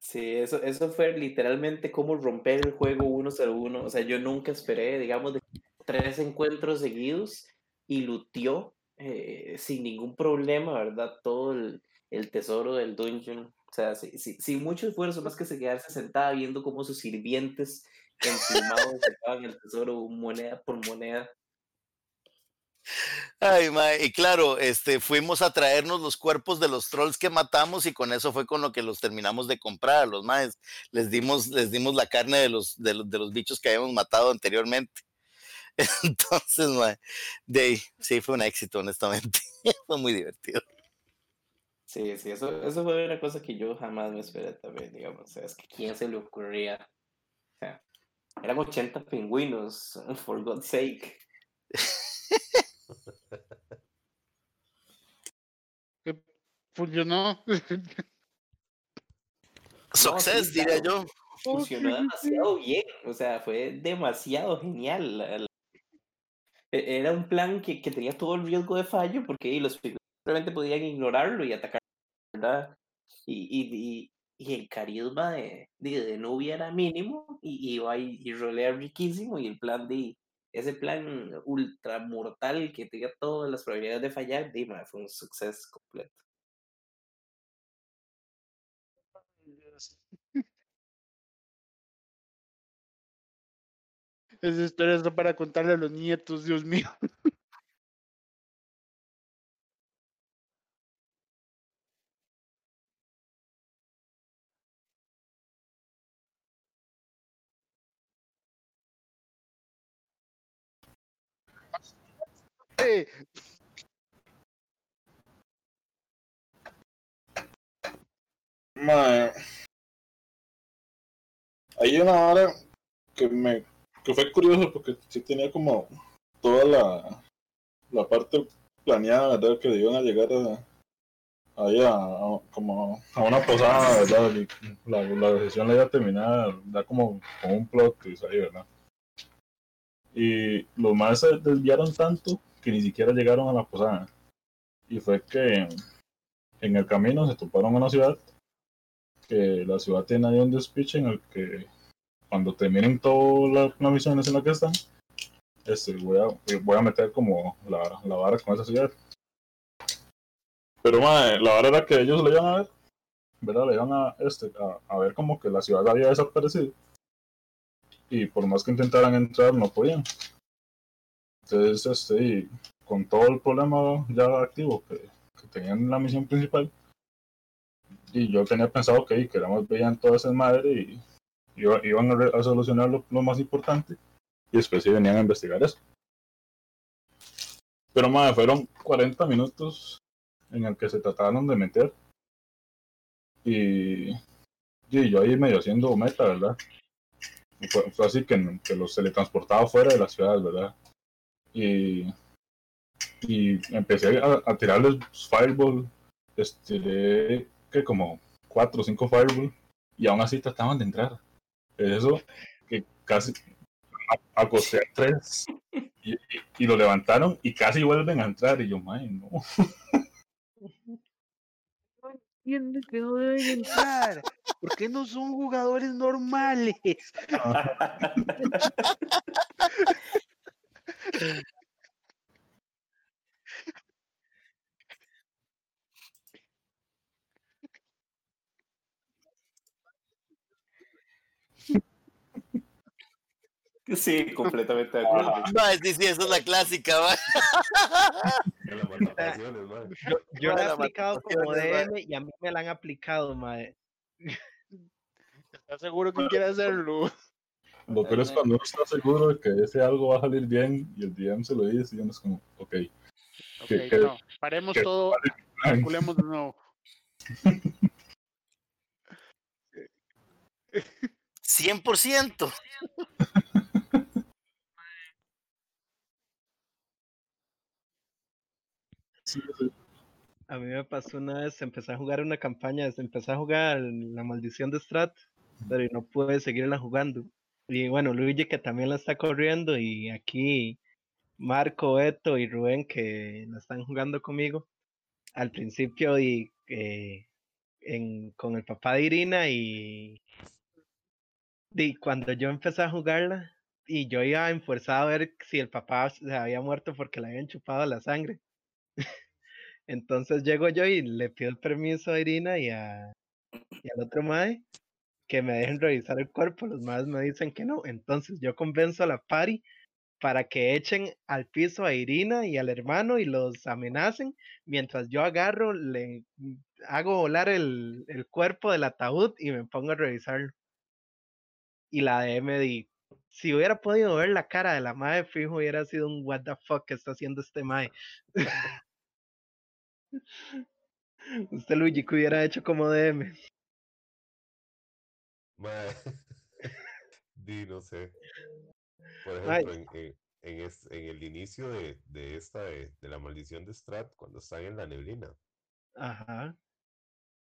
Sí, eso, eso fue literalmente como romper el juego 1-0-1. O sea, yo nunca esperé, digamos, de tres encuentros seguidos y luteó eh, sin ningún problema, ¿verdad? Todo el, el tesoro del dungeon. O sea, sí- sí- sin mucho esfuerzo, más que se quedarse sentada viendo cómo sus sirvientes emplumados sacaban el tesoro moneda por moneda. Ay, mae, y claro, este, fuimos a traernos los cuerpos de los trolls que matamos y con eso fue con lo que los terminamos de comprar a los maes. Les dimos, les dimos la carne de los, de los, de los bichos que habíamos matado anteriormente. Entonces, mae, de sí, fue un éxito, honestamente. fue muy divertido. Sí, sí, eso, eso fue una cosa que yo jamás me esperé también, digamos. O sea, es que quién se le ocurría. O sea, eran 80 pingüinos, for God's sake. Funcionó. Success, sí, diría yo. Funcionó demasiado bien, o sea, fue demasiado genial. la- la- e- Era un plan que, que tenía todo el riesgo de fallo porque los pingüinos simplemente podían ignorarlo y atacar, ¿verdad? Y, y, y, y el carisma de, de, de Nubia era mínimo y iba y, y rolea riquísimo y el plan de ese plan ultra mortal que tenía todas las probabilidades de fallar, fue un suceso completo. Esa historia para contarle a los nietos, Dios mío. Hay una hora que me que fue curioso porque sí tenía como toda la, la parte planeada, ¿verdad? Que iban a llegar a, ahí como a una posada, ¿verdad? Y la, la decisión la iba a terminar, da como, como un plot twist ahí, ¿verdad? Y los más se desviaron tanto que ni siquiera llegaron a la posada. Y fue que en el camino se toparon una ciudad que la ciudad tiene ahí un despiche en el que cuando terminen todas la- las misiones en las que están, este, voy, a, voy a meter como la, la vara con esa ciudad. Pero madre, la vara era que ellos le iban a ver, ¿verdad? Le iban a, este, a, a ver como que la ciudad había desaparecido. Y por más que intentaran entrar, no podían. Entonces, este, con todo el problema ya activo que, que tenían en la misión principal, y yo tenía pensado que, éramos veían toda esa madre y iba- iban a, solucionar lo, más importante y después sí venían a investigar eso. Pero madre, fueron 40 minutos en el que se trataron de meter y, yo ahí medio haciendo meta, ¿verdad? Fue así que, que los teletransportaba fuera de la ciudad, ¿verdad? Y, y empecé a, a tirarles fireball, estiré que como cuatro o cinco fireball y aún así trataban de entrar. Eso que casi acosté a tres y, y- y lo levantaron y casi vuelven a entrar y yo, mae, no. entienden que no deben entrar. ¿Por qué no son jugadores normales? Sí, completamente de acuerdo. Ma, sí, sí, esa es la clásica, madre. Yo, yo la he aplicado como DM y a mí me la han aplicado, mae. ¿Estás seguro que quiere hacerlo? Lo peor es cuando uno está seguro de que ese algo va a salir bien y el DM se lo dice y uno es como, ok. Ok, Que- que- no. Paremos que- todo. Calculemos de nuevo. 100%. Sí, sí. A mí me pasó una vez, empecé a jugar una campaña, empecé a jugar La Maldición de Strat, pero no pude seguirla jugando. Y bueno, Luigi que también la está corriendo y aquí Marco, Eto y Rubén que la están jugando conmigo. Al principio y eh, en, con el papá de Irina y, y cuando yo empecé a jugarla y yo iba enfuerzado a ver si el papá se había muerto porque le habían chupado la sangre. Entonces llego yo y le pido el permiso a Irina y, a, y al otro mae que me dejen revisar el cuerpo. Los maes me dicen que no. Entonces yo convenzo a la pari para que echen al piso a Irina y al hermano y los amenacen, mientras yo agarro, le hago volar el, el cuerpo del ataúd y me pongo a revisarlo. Y la DM di, si hubiera podido ver la cara de la madre, fijo, hubiera sido un what the fuck que está haciendo este mae. Usted, Luigi, hubiera hecho como DM. Mae, di, no sé. Por ejemplo, en, en, en es- en el inicio de, de esta, de, de la maldición de Strat, cuando están en la neblina, Ajá.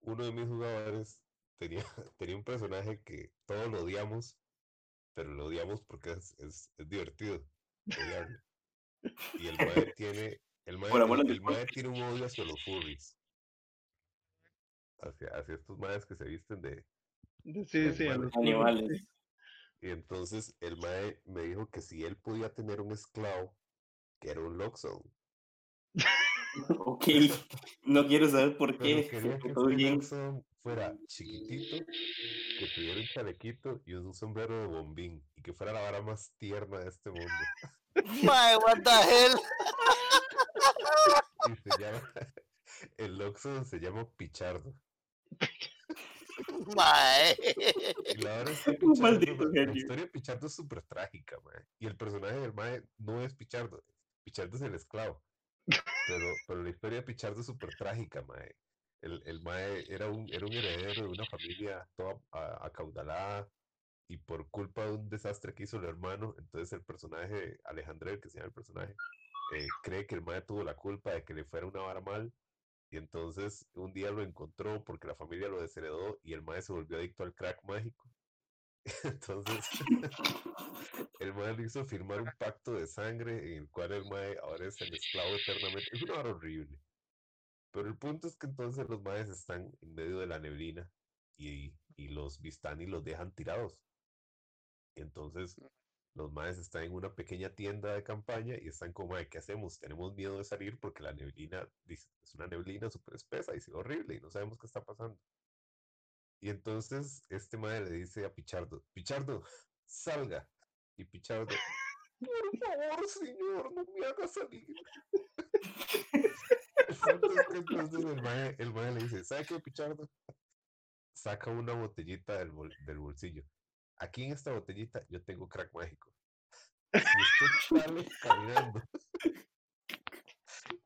uno de mis jugadores tenía, tenía un personaje que todos lo odiamos, pero lo odiamos porque es, es, es divertido odiarlo. Y el mae tiene, el amor el, tiene un odio hacia los furries. Hacia, hacia estos maes que se visten De- Sí, sí, a Animales. los Animales. Y entonces el mae me dijo que si él podía tener un esclavo, que era un Loxodon. Ok, no quiero saber por Pero qué. quería que Todo este bien. Loxodon fuera chiquitito, que tuviera un chalequito y un sombrero de bombín, y que fuera la vara más tierna de este mundo. Mae, what the hell? Y se llama, el Loxodon se llama Pichardo. Mae. Es que Un la- historia de Pichardo es súper trágica, mae. Y el personaje del mae no es Pichardo. Pichardo es el esclavo. Pero, pero la historia de Pichardo es súper trágica, mae. El, el mae era un, era un heredero de una familia toda a- acaudalada y por culpa de un desastre que hizo el hermano, entonces el personaje, Alejandro, que se llama el personaje, eh, cree que el mae tuvo la culpa de que le fuera una vara mal y entonces un día lo encontró porque la familia lo desheredó y el mae se volvió adicto al crack mágico. Entonces, el mae le hizo firmar un pacto de sangre en el cual el mae ahora es el esclavo eternamente. Es una hora horrible. Pero el punto es que entonces los maes están en medio de la neblina y, y los Vistani los dejan tirados. Entonces los maes están en una pequeña tienda de campaña y están como, "Mae, ¿qué hacemos? Tenemos miedo de salir porque la neblina es una neblina súper espesa y es horrible y no sabemos qué está pasando. Y entonces este mae le dice a Pichardo, Pichardo, salga. Y Pichardo, por favor, señor, no me haga salir. Entonces el mae, le dice, ¿sabe qué, Pichardo? Saca una botellita del bolsillo. Aquí en esta botellita yo tengo crack mágico. Si usted sale caminando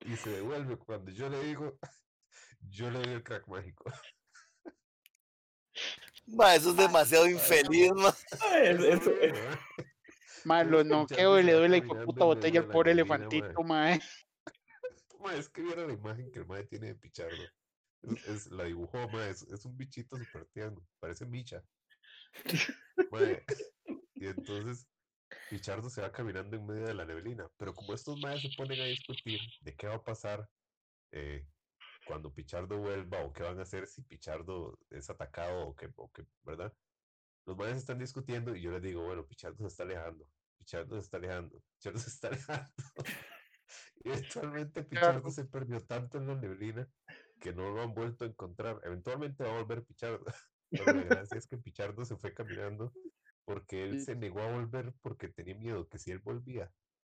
y se devuelve cuando yo le digo, yo le doy el crack mágico. Mae, eso es demasiado infeliz, mae. Es- es- es- Mae. Mae, lo noqueo y le doy la puta botella al pobre elefantito, mae. mae. Mae, es que viera la imagen que el mae tiene de Pichardo. Es, es- la dibujó, es, es un bichito súper tierno, parece Micha. Y entonces Pichardo se va caminando en medio de la neblina. Pero como estos maes se ponen a discutir de qué va a pasar eh, cuando Pichardo vuelva o qué van a hacer si Pichardo es atacado o qué, o qué, ¿verdad? Los maes están discutiendo y yo les digo, bueno, Pichardo se está alejando, Pichardo se está alejando, Pichardo se está alejando. y eventualmente Pichardo se perdió tanto en la neblina que no lo han vuelto a encontrar. Eventualmente va a volver Pichardo. Gracia es que Pichardo se fue caminando porque él se negó a volver porque tenía miedo que si él volvía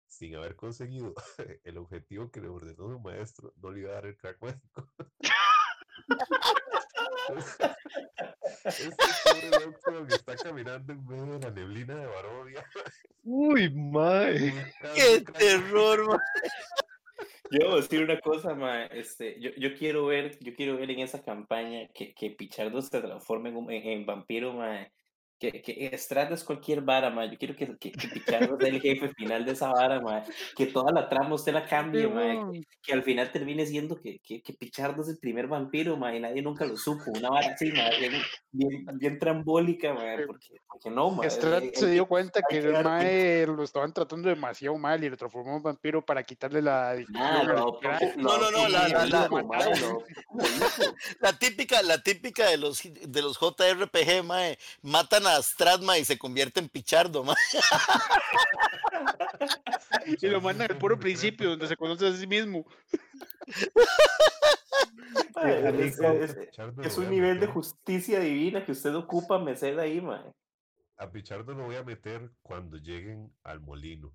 sin haber conseguido el objetivo que le ordenó su maestro, no le iba a dar el crack mágico. este pobre loco que está caminando en medio de la neblina de Barovia. Uy, mae. ¡Qué terror, mae! Yo voy a decir una cosa, ma, este, yo, yo quiero ver, yo quiero ver en esa campaña que, que Pichardo se transforme en, en vampiro, ma, que, que Estrada es cualquier vara, ma, yo quiero que, que, que Pichardo sea el jefe final de esa vara, ma, que toda la trama usted la cambie, ma, que, que al final termine siendo que, que, que Pichardo es el primer vampiro, ma, y nadie nunca lo supo, una vara así, ma, bien, bien, bien trambólica, ma, porque, porque no, ma, Estrad hay- hay se dio cuenta que que el mae lo estaban tratando demasiado mal y lo transformó en vampiro para quitarle la Ah, adoptó- No, no, no, la- la- la-. La típica, la típica de los, de los JRPG, mae. Matan a Stratma y se convierte en Pichardo, mae. Y lo mandan al puro principio, donde se conoce a sí mismo. Es, un voy a nivel de meter- justicia divina que usted ocupa mecer ahí, mae. A Pichardo lo voy a meter cuando lleguen al molino.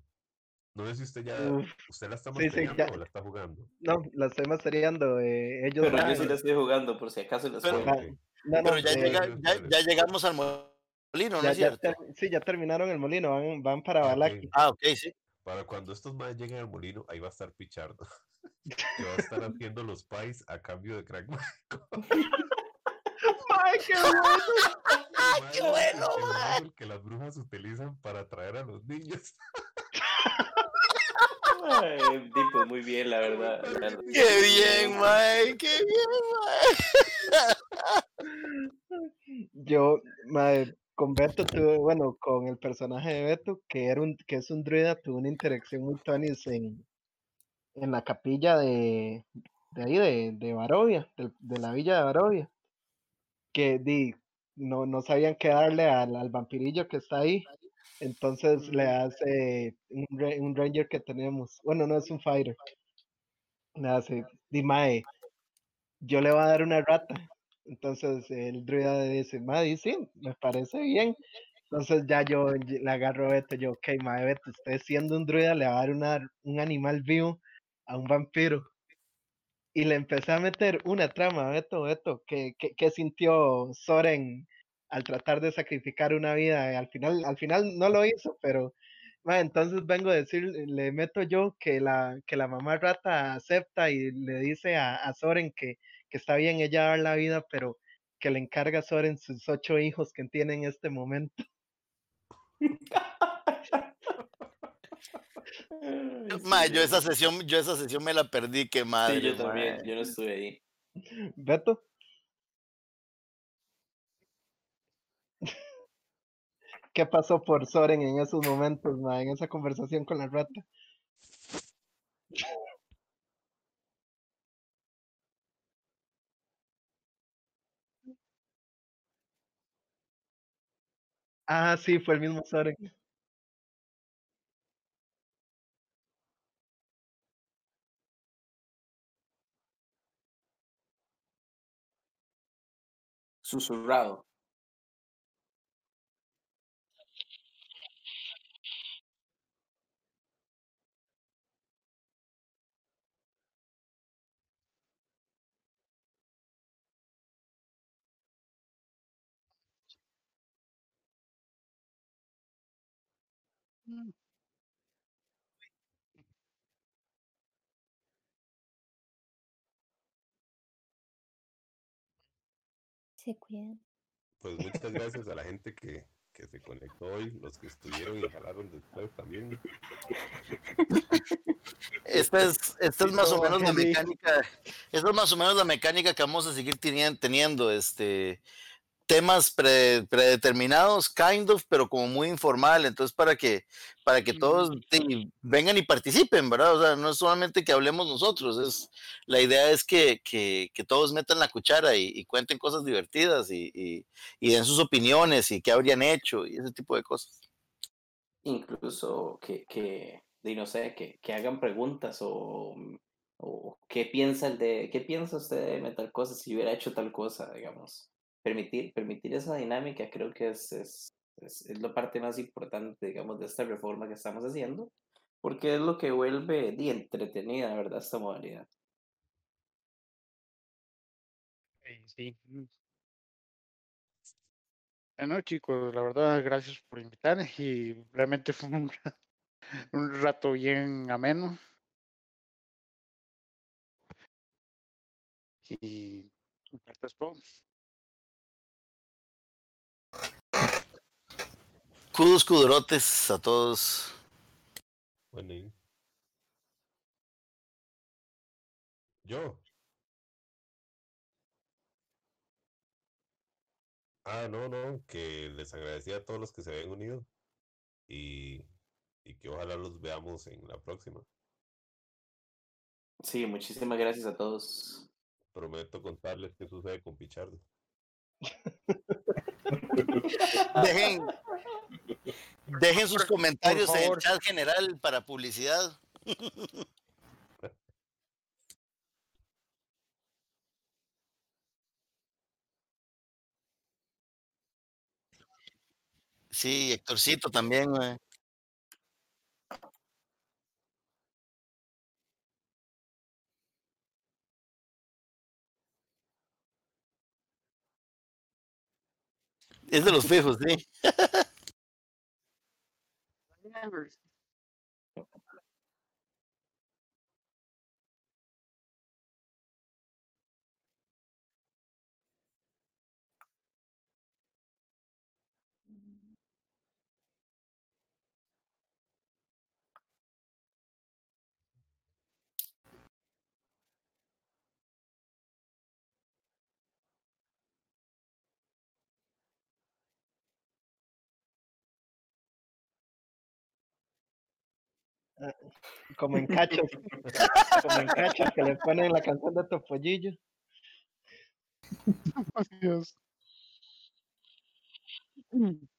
No sé si usted ya. ¿Usted la está sí, sí, masteriando ya. o la está jugando? No, la estoy mastereando. Eh, ellos Pero yo sí la estoy jugando, por si acaso les Pero- no, no, Pero ya, eh, llega- ya, ya llegamos al molino, ¿no ya- es ya cierto? sí, ya terminaron el molino, van, van para Ah, ok. Balaki. Ah, ok, sí. Para cuando estos más lleguen al molino, ahí va a estar Pichardo. Que va a estar haciendo los pies a cambio de crack. ¡Ay, qué bueno! ¡Ay, qué bueno, El que las brujas utilizan para atraer a los niños. Ay, tipo, muy bien, la verdad. la verdad. Qué bien, mae, qué bien, mae. Yo, mae, con Beto tuve, bueno, con el personaje de Beto, que era un, que es un druida, tuve una interacción muy tuanis en, en la capilla de, de ahí, de, de Barovia, del- de, la villa de Barovia. Que di, no, no sabían qué darle al, al vampirillo que está ahí. Entonces le hace un, un ranger que tenemos. Bueno, no es un fighter. Le hace, di mae, yo le voy a dar una rata. Entonces el druida dice, Maddy, sí, me parece bien. Entonces ya yo le agarro a Beto, yo, ok, madre Beto, usted siendo un druida le va a dar un animal vivo a un vampiro. Y le empecé a meter una trama, Beto, Beto, que, que, que sintió Soren al tratar de sacrificar una vida. Al final, al final no lo hizo, pero ma, entonces vengo a decir, le meto yo que la, que la mamá rata acepta y le dice a, a Soren que, que está bien ella dar la vida, pero que le encarga a Soren sus ocho hijos que tiene en este momento. Mae, yo esa sesión, yo esa sesión me la perdí, qué madre. Sí, yo también, yo no estuve ahí. Beto. ¿Qué pasó por Soren en esos momentos, ma, en esa conversación con la rata? Ah, sí, fue el mismo Soren. Susurrado. Se cuidan. Pues muchas gracias a la gente que, que se conectó hoy, los que estuvieron y jalaron después también. Esta es, esta es más o menos la mecánica, esta es más o menos la mecánica que vamos a seguir tenien- teniendo, este, temas pre- predeterminados, kind of, pero como muy informal, entonces para que, para que todos te- vengan y participen, ¿verdad? O sea, no es solamente que hablemos nosotros, es, la idea es que, que, que todos metan la cuchara y, y cuenten cosas divertidas y, y, y den sus opiniones y qué habrían hecho y ese tipo de cosas. Incluso que, que no sé, que, que hagan preguntas o, o qué piensa el de, qué piensa usted de tal cosa si hubiera hecho tal cosa, digamos. Permitir, permitir esa dinámica creo que es, es, es, la parte más importante, digamos, de esta reforma que estamos haciendo, porque es lo que vuelve di, entretenida, ¿verdad? Esta modalidad. Sí. Bueno, chicos, la verdad, gracias por invitar y realmente fue un, un rato bien ameno. Y esto es todo. Kudos, kudurotes a todos. Bueno, Yo. Ah, no, no, que les agradecía a todos los que se habían unido y, y que ojalá los veamos en la próxima. Sí, muchísimas gracias a todos. Prometo contarles qué sucede con Pichardo. Dejen, dejen sus comentarios en el chat general para publicidad. Sí, Héctorcito también, güey. Es de los fijos, sí. Como en cachos. como en cachos que le ponen la canción de Topollillo. Dios.